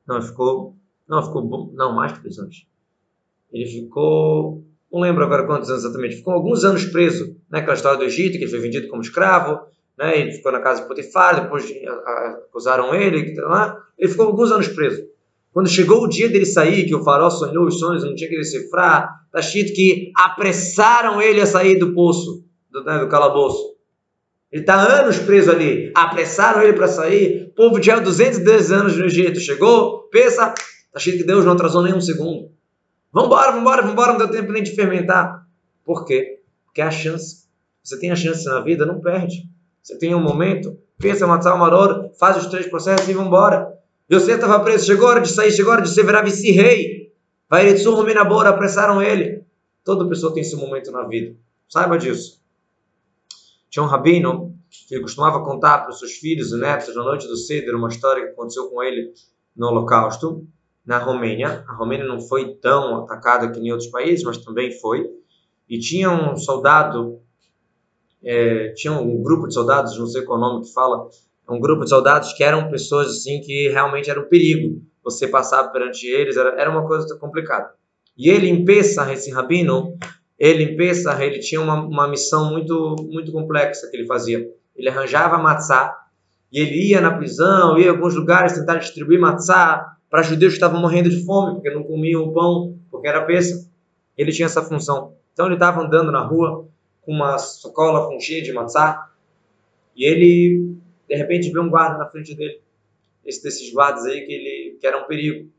Não, ficou... Não, ficou... Não, mais que dois anos. Ele ficou... Não lembro agora quantos anos exatamente. Ficou alguns anos preso. Né? Aquela história do Egito, que ele foi vendido como escravo. Né? Ele ficou na casa de Potifar, depois acusaram ele. Ele ficou alguns anos preso. Quando chegou o dia dele sair, que o farol sonhou os sonhos, não tinha que decifrar, está escrito que apressaram ele a sair do poço, do, né, do calabouço. Ele está anos preso ali. Apressaram ele para sair. O povo tinha 210 anos no Egito. Chegou, pensa, está escrito que Deus não atrasou nem um segundo. Vambora, vambora, vambora, não deu tempo nem de fermentar. Por quê? Porque a chance. Você tem a chance na vida, não perde. Você tem um momento, pensa, matar uma hora, faz os três processos e vambora. Yosef estava preso, chegou a hora de sair, chegou a hora de ser virar vice-rei. Vai ele Minabora, apressaram ele. Toda pessoa tem esse momento na vida. Saiba disso. Tinha um rabino que costumava contar para os seus filhos e netos na noite do Seder uma história que aconteceu com ele no Holocausto, na Romênia. A Romênia não foi tão atacada que em outros países, mas também foi. E tinha um soldado, é, tinha um grupo de soldados, não sei qual nome que fala, um grupo de soldados que eram pessoas assim que realmente era um perigo. Você passar perante eles era, era uma coisa complicada. E ele em Pesach, esse rabino, ele em Pesach, ele tinha uma, uma missão muito muito complexa que ele fazia. Ele arranjava matzá e ele ia na prisão, ia em alguns lugares tentar distribuir matzá para judeus que estavam morrendo de fome porque não comiam o pão, porque era Pesach. Ele tinha essa função. Então ele estava andando na rua com uma sacola com cheia de matzá e ele de repente vê um guarda na frente dele. Esse desses guardas aí que ele que era um perigo.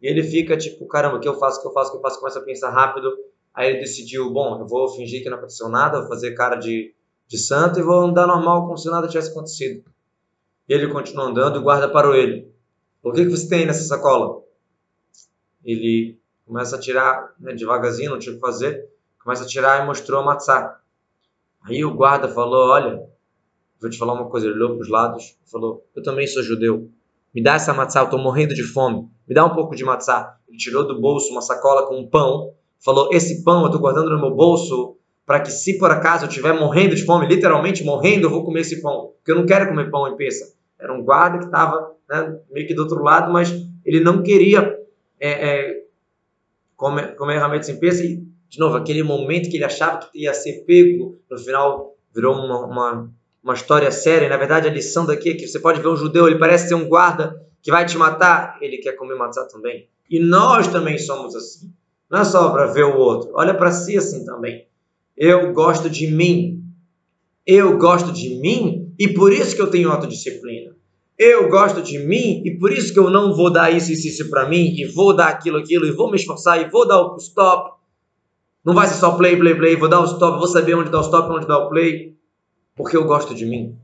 E ele fica tipo, caramba, o que eu faço, o que eu faço, o que eu faço? Começa a pensar rápido. Aí ele decidiu, bom, eu vou fingir que não aconteceu nada, vou fazer cara de, de santo e vou andar normal como se nada tivesse acontecido. E ele continua andando e o guarda parou ele. O que, que você tem nessa sacola? Ele começa a tirar, né, devagarzinho, não tinha o que fazer, começa a tirar e mostrou a matzá. Aí o guarda falou, olha, vou te falar uma coisa, ele olhou para os lados e falou, eu também sou judeu, me dá essa matzá, eu estou morrendo de fome, me dá um pouco de matzá. Ele tirou do bolso uma sacola com um pão, falou, esse pão eu estou guardando no meu bolso para que se por acaso eu estiver morrendo de fome, literalmente morrendo, eu vou comer esse pão, porque eu não quero comer pão em peça. Era um guarda que estava né, meio que do outro lado, mas ele não queria é, é, comer, comer realmente em peça. E, de novo, aquele momento que ele achava que ia ser pego, no final virou uma, uma uma história séria. Na verdade, a lição daqui é que você pode ver um judeu, ele parece ser um guarda que vai te matar, ele quer comer matzá também. E nós também somos assim. Não é só para ver o outro, olha para si assim também. Eu gosto de mim. Eu gosto de mim e por isso que eu tenho autodisciplina. Eu gosto de mim e por isso que eu não vou dar isso e isso para mim e vou dar aquilo, aquilo e vou me esforçar e vou dar o stop. Não vai ser só play, play, play, vou dar o stop, vou saber onde dar o stop, onde dar o play porque eu gosto de mim.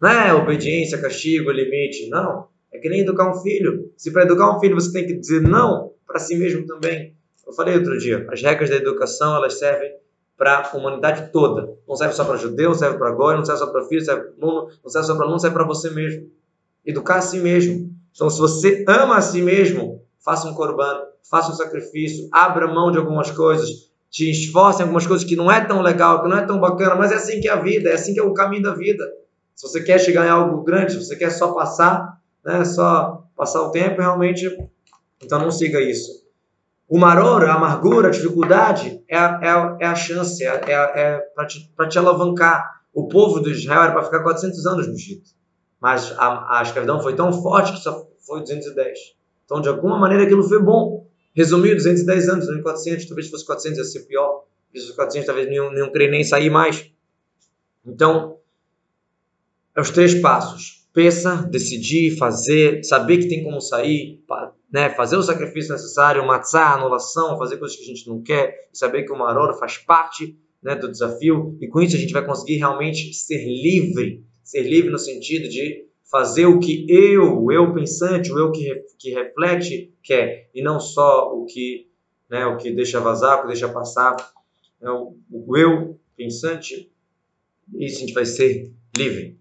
Não é obediência, castigo, limite. Não. É que nem educar um filho. Se para educar um filho você tem que dizer não para si mesmo também. Eu falei outro dia, as regras da educação elas servem para a humanidade toda. Não serve só para judeu, não serve para agora, não serve só para filho, serve não serve só para aluno, serve para você mesmo. Educar a si mesmo. Então, se você ama a si mesmo, faça um corban, faça um sacrifício, abra mão de algumas coisas, te esforça em algumas coisas que não é tão legal, que não é tão bacana, mas é assim que é a vida, é assim que é o caminho da vida. Se você quer chegar em algo grande, se você quer só passar, né, só passar o tempo, realmente, então não siga isso. O maror, a amargura, a dificuldade é a, é a, é chance, é, é, é para te, te alavancar. O povo de Israel era para ficar 400 anos no Egito, mas a, a escravidão foi tão forte que só foi 210. Então, de alguma maneira, aquilo foi bom. Resumiu, 210 anos, não em 400, talvez fosse 400 ia ser pior. Se fosse 400, talvez nenhum, nenhum crê nem sair mais. Então, é os três passos. Pensa, decidir, fazer, saber que tem como sair, né, fazer o sacrifício necessário, matar, anulação, fazer coisas que a gente não quer, saber que o maror faz parte né, do desafio, e com isso a gente vai conseguir realmente ser livre, ser livre no sentido de fazer o que eu, o eu pensante, o eu que, que reflete quer, e não só o que, né, o que deixa vazar, o que deixa passar. É o, o eu pensante, isso a gente vai ser livre.